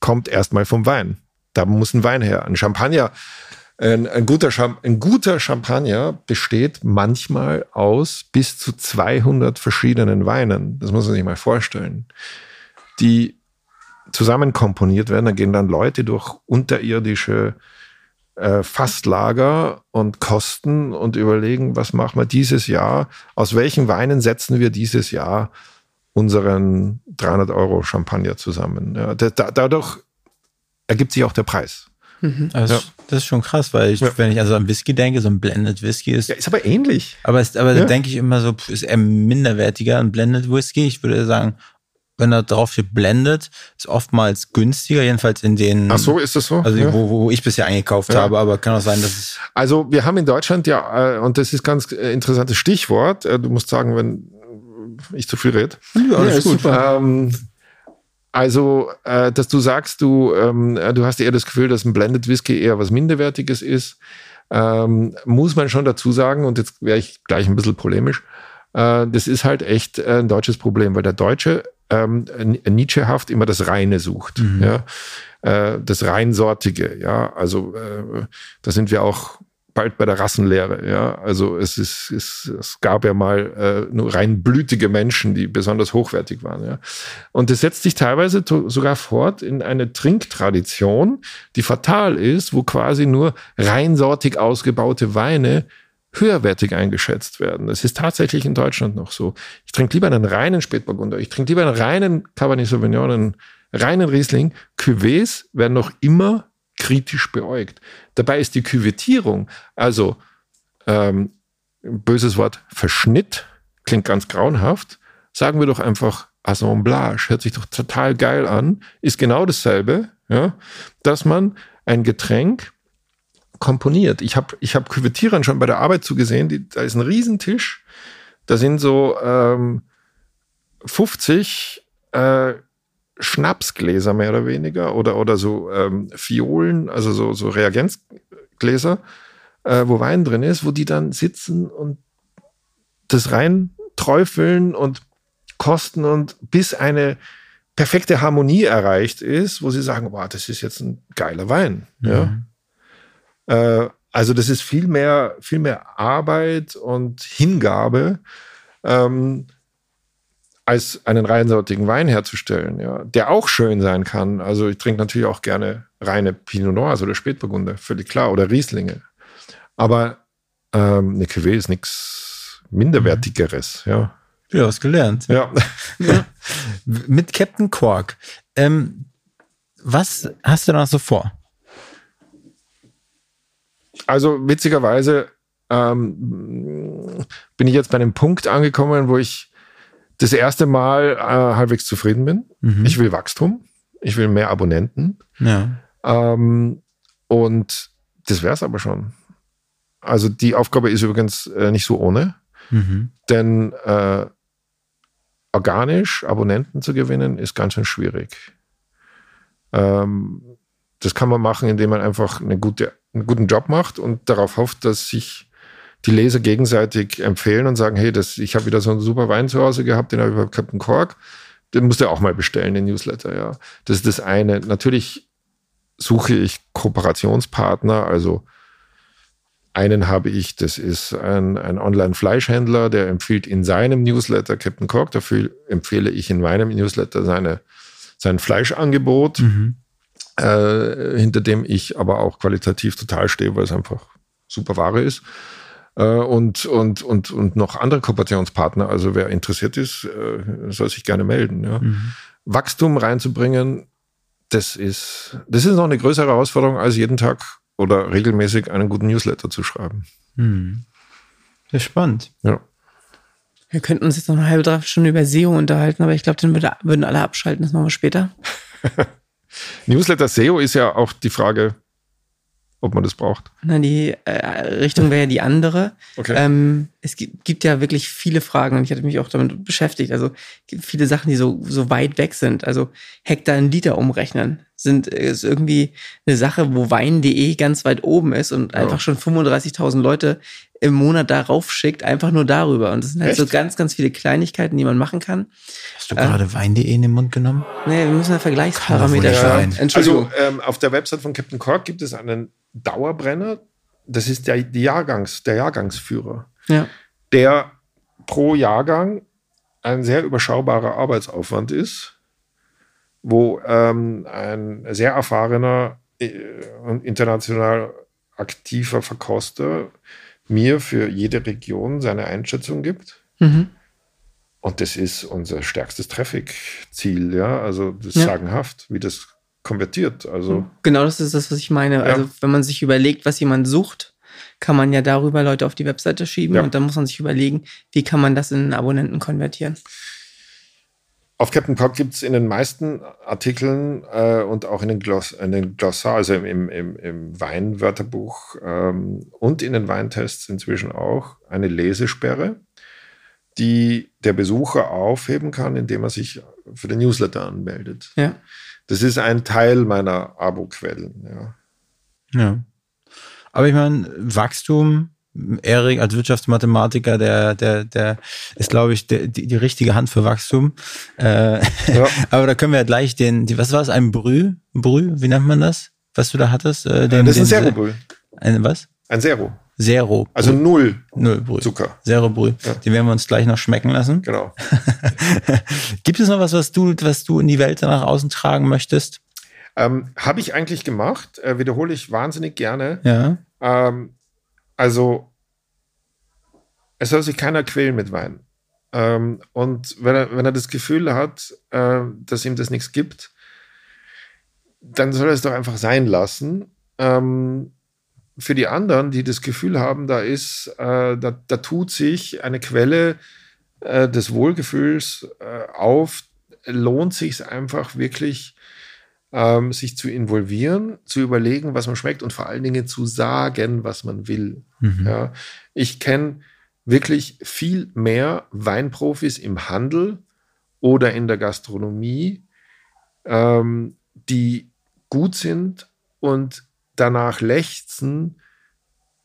kommt erstmal vom Wein. Da muss ein Wein her. Ein Champagner, ein, ein, guter Cham ein guter Champagner besteht manchmal aus bis zu 200 verschiedenen Weinen. Das muss man sich mal vorstellen. Die zusammen komponiert werden. Da gehen dann Leute durch unterirdische äh, Fasslager und Kosten und überlegen, was machen wir dieses Jahr, aus welchen Weinen setzen wir dieses Jahr unseren 300 Euro Champagner zusammen. Ja, da, da, dadurch ergibt sich auch der Preis. Also, Ja. Das ist schon krass, weil ich, Ja. wenn ich also an Whisky denke, so ein Blended Whisky ist, Ja, ist aber ähnlich. aber, ist, aber Ja. da denke ich immer so, ist eher minderwertiger ein Blended Whisky. Ich würde sagen, wenn da drauf steht Blended, ist oftmals günstiger, jedenfalls in den, Ach so, ist das so? also ja. wo, wo ich bisher eingekauft Ja. habe, aber kann auch sein, dass es, Also wir haben in Deutschland ja, äh, und das ist ganz äh, interessantes Stichwort, äh, du musst sagen, wenn ich zu viel rede. ja, ist super. Ähm, Also, dass du sagst, du, ähm, äh, du hast eher das Gefühl, dass ein Blended Whisky eher was Minderwertiges ist, ähm, muss man schon dazu sagen, und jetzt wäre ich gleich ein bisschen polemisch, das ist halt echt ein deutsches Problem, weil der Deutsche ähm, Nietzschehaft immer das Reine sucht, Mhm. ja, äh, das Reinsortige, ja, also äh, da sind wir auch bald bei der Rassenlehre, ja, also es ist, es, es gab ja mal äh, nur rein blütige Menschen, die besonders hochwertig waren, ja, und das setzt sich teilweise sogar fort in eine Trinktradition, die fatal ist, wo quasi nur reinsortig ausgebaute Weine höherwertig eingeschätzt werden. Das ist tatsächlich in Deutschland noch so. Ich trinke lieber einen reinen Spätburgunder, ich trinke lieber einen reinen Cabernet Sauvignon, einen reinen Riesling. Cuvées werden noch immer kritisch beäugt. Dabei ist die Küvettierung, also ähm, böses Wort, Verschnitt, klingt ganz grauenhaft. Sagen wir doch einfach Assemblage, hört sich doch total geil an, ist genau dasselbe, ja, dass man ein Getränk komponiert. Ich habe ich hab Küvettierern schon bei der Arbeit zugesehen, die, da ist ein Riesentisch, da sind so ähm, 50 äh, Schnapsgläser mehr oder weniger oder, oder so ähm, Fiolen, also so, so Reagenzgläser, äh, wo Wein drin ist, wo die dann sitzen und das rein träufeln und kosten und bis eine perfekte Harmonie erreicht ist, wo sie sagen, wow, das ist jetzt ein geiler Wein. Ja. Äh, also das ist viel mehr, viel mehr Arbeit und Hingabe, ähm, als einen reinsortigen Wein herzustellen, ja, der auch schön sein kann. Also ich trinke natürlich auch gerne reine Pinot Noirs oder Spätburgunder, völlig klar, oder Rieslinge. Aber ähm, eine Cuvée ist nichts Minderwertigeres, ja. Ja, was gelernt. Ja. Mit Captain Quark. Ähm, was hast du da noch so vor? Also witzigerweise ähm, bin ich jetzt bei einem Punkt angekommen, wo ich das erste Mal äh, halbwegs zufrieden bin. Mhm. Ich will Wachstum, ich will mehr Abonnenten Ja. ähm, und das wäre es aber schon. Also die Aufgabe ist übrigens äh, nicht so ohne, Mhm. denn äh, organisch Abonnenten zu gewinnen ist ganz schön schwierig. Ähm, das kann man machen, indem man einfach eine gute, einen guten Job macht und darauf hofft, dass sich die Leser gegenseitig empfehlen und sagen, hey, das, ich habe wieder so einen super Wein zu Hause gehabt, den habe ich bei Captain Cork, den musst du auch mal bestellen, den Newsletter, ja. Das ist das eine. Natürlich suche ich Kooperationspartner, also einen habe ich, das ist ein, ein Online-Fleischhändler, der empfiehlt in seinem Newsletter Captain Cork, dafür empfehle ich in meinem Newsletter seine, sein Fleischangebot, Mhm. Äh, hinter dem ich aber auch qualitativ total stehe, weil es einfach super Ware ist. Äh, und, und, und, und noch andere Kooperationspartner, also wer interessiert ist, äh, soll sich gerne melden. Ja. Mhm. Wachstum reinzubringen, das ist, das ist noch eine größere Herausforderung, als jeden Tag oder regelmäßig einen guten Newsletter zu schreiben. Mhm. Sehr spannend. Ja. Wir könnten uns jetzt noch eine halbe Dreiviertelstunde über SEO unterhalten, aber ich glaube, dann würde, würden alle abschalten. Das machen wir später. Newsletter SEO ist ja auch die Frage, ob man das braucht. Na, die äh, Richtung wäre ja die andere. Okay. Ähm, es gibt, gibt ja wirklich viele Fragen und ich hatte mich auch damit beschäftigt. Also gibt viele Sachen, die so, so weit weg sind. Also Hektar in Liter umrechnen sind äh, ist irgendwie eine Sache, wo Wein.de ganz weit oben ist und Ja. einfach schon 35.000 Leute im Monat darauf schickt, einfach nur darüber. Und das sind halt so Echt? ganz, ganz viele Kleinigkeiten, die man machen kann. Hast du gerade Wein.de in den Mund genommen? Nee, wir müssen ja Vergleichsparameter schauen. sein. Entschuldigung. Also ähm, auf der Website von Captain Cork gibt es einen Dauerbrenner. Das ist der, die Jahrgangs, der Jahrgangsführer, ja. der pro Jahrgang ein sehr überschaubarer Arbeitsaufwand ist, wo ähm, ein sehr erfahrener äh, und international aktiver Verkoster mir für jede Region seine Einschätzung gibt. Mhm. Und das ist unser stärkstes Traffic-Ziel, ja. Also das ist Ja. sagenhaft, wie das konvertiert. Also Genau das ist das, was ich meine. Also, wenn man sich überlegt, was jemand sucht, kann man ja darüber Leute auf die Webseite schieben Ja. und dann muss man sich überlegen, wie kann man das in Abonnenten konvertieren. Auf Captain Cock gibt es in den meisten Artikeln äh, und auch in den, Gloss, in den Glossar, also im, im, im, Weinwörterbuch ähm, und in den Weintests inzwischen auch eine Lesesperre, die der Besucher aufheben kann, indem er sich für den Newsletter anmeldet. Ja. Das ist ein Teil meiner Abo-Quellen. Ja. Ja. Aber ich meine, Wachstum, Erik als Wirtschaftsmathematiker, der, der, der ist, glaube ich, der, die, die richtige Hand für Wachstum. Äh, Ja. aber da können wir ja gleich den, die, was war es, ein Brü? Brü, wie nennt man das? Was du da hattest? Äh, den, Das ist ein Zero-Brüh. Ein was? Ein Zero. Zero. Also null null Brü. Zucker. Zero Brü. Den werden wir uns gleich noch schmecken lassen. Genau. Gibt es noch was, was du, was du in die Welt nach außen tragen möchtest? Ähm, Habe ich eigentlich gemacht, äh, wiederhole ich wahnsinnig gerne. Ja. Ähm, also, es soll sich keiner quälen mit Wein. Ähm, und wenn er, wenn er das Gefühl hat, äh, dass ihm das nichts gibt, dann soll er es doch einfach sein lassen. Ähm, für die anderen, die das Gefühl haben, da ist, äh, da, da tut sich eine Quelle äh, des Wohlgefühls äh, auf, lohnt sich einfach wirklich, ähm, sich zu involvieren, zu überlegen, was man schmeckt und vor allen Dingen zu sagen, was man will. Ja, ich kenne wirklich viel mehr Weinprofis im Handel oder in der Gastronomie, ähm, die gut sind und danach lechzen,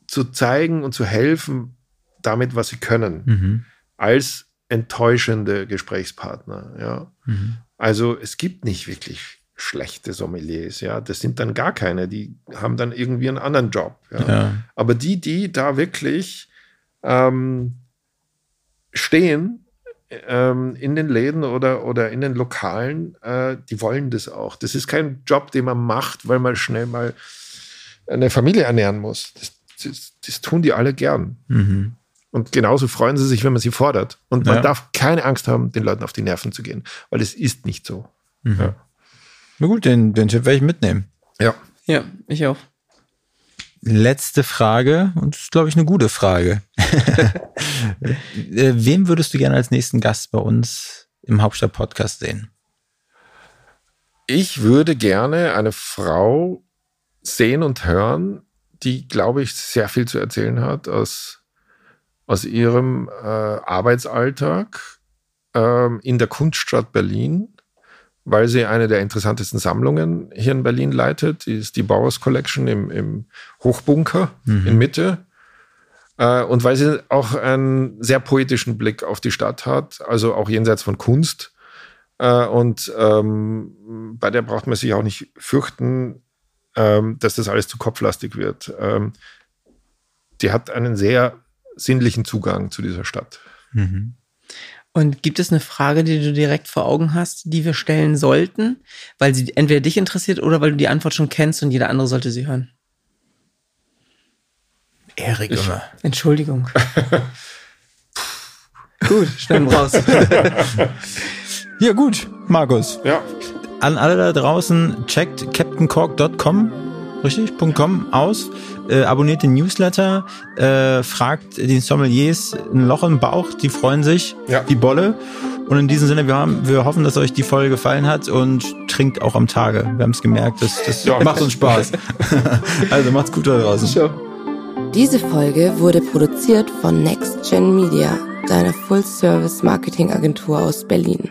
zu zeigen und zu helfen, damit, was sie können, Mhm. als enttäuschende Gesprächspartner. Ja. Mhm. Also es gibt nicht wirklich schlechte Sommeliers, ja. Das sind dann gar keine, die haben dann irgendwie einen anderen Job. Ja. Ja. Aber die, die da wirklich ähm, stehen ähm, in den Läden oder, oder in den Lokalen, äh, die wollen das auch. Das ist kein Job, den man macht, weil man schnell mal eine Familie ernähren muss. Das, das, das tun die alle gern. Mhm. Und genauso freuen sie sich, wenn man sie fordert. Und man Ja. darf keine Angst haben, den Leuten auf die Nerven zu gehen, weil es ist nicht so. Ja. Na gut, den, den Tipp werde ich mitnehmen. ja. Ja, ich auch. Letzte Frage, und das ist, glaube ich, eine gute Frage. Äh, Wem würdest du gerne als nächsten Gast bei uns im Hauptstadt-Podcast sehen? Ich würde gerne eine Frau sehen und hören, die, glaube ich, sehr viel zu erzählen hat aus, aus ihrem äh, Arbeitsalltag ähm, in der Kunststadt Berlin, weil sie eine der interessantesten Sammlungen hier in Berlin leitet. Die ist die Bauers Collection im, im Hochbunker in Mitte. Äh, und weil sie auch einen sehr poetischen Blick auf die Stadt hat, also auch jenseits von Kunst. Äh, und ähm, bei der braucht man sich auch nicht fürchten, ähm, dass das alles zu kopflastig wird. Ähm, die hat einen sehr sinnlichen Zugang zu dieser Stadt. Und gibt es eine Frage, die du direkt vor Augen hast, die wir stellen sollten, weil sie entweder dich interessiert oder weil du die Antwort schon kennst und jeder andere sollte sie hören? Erik immer. Entschuldigung. Gut, wir raus. Ja, gut, Markus. Ja, An alle da draußen, checkt captaincork.com, richtig? .com aus. Äh, abonniert den Newsletter, äh, fragt den Sommeliers ein Loch im Bauch, die freuen sich, Ja. die Bolle. Und in diesem Sinne, wir, haben, wir hoffen, dass euch die Folge gefallen hat und trinkt auch am Tage. Wir haben es gemerkt, das, das Ja. macht uns Spaß. also macht's gut da draußen. Diese Folge wurde produziert von Next Gen Media, deiner Full-Service-Marketing-Agentur aus Berlin.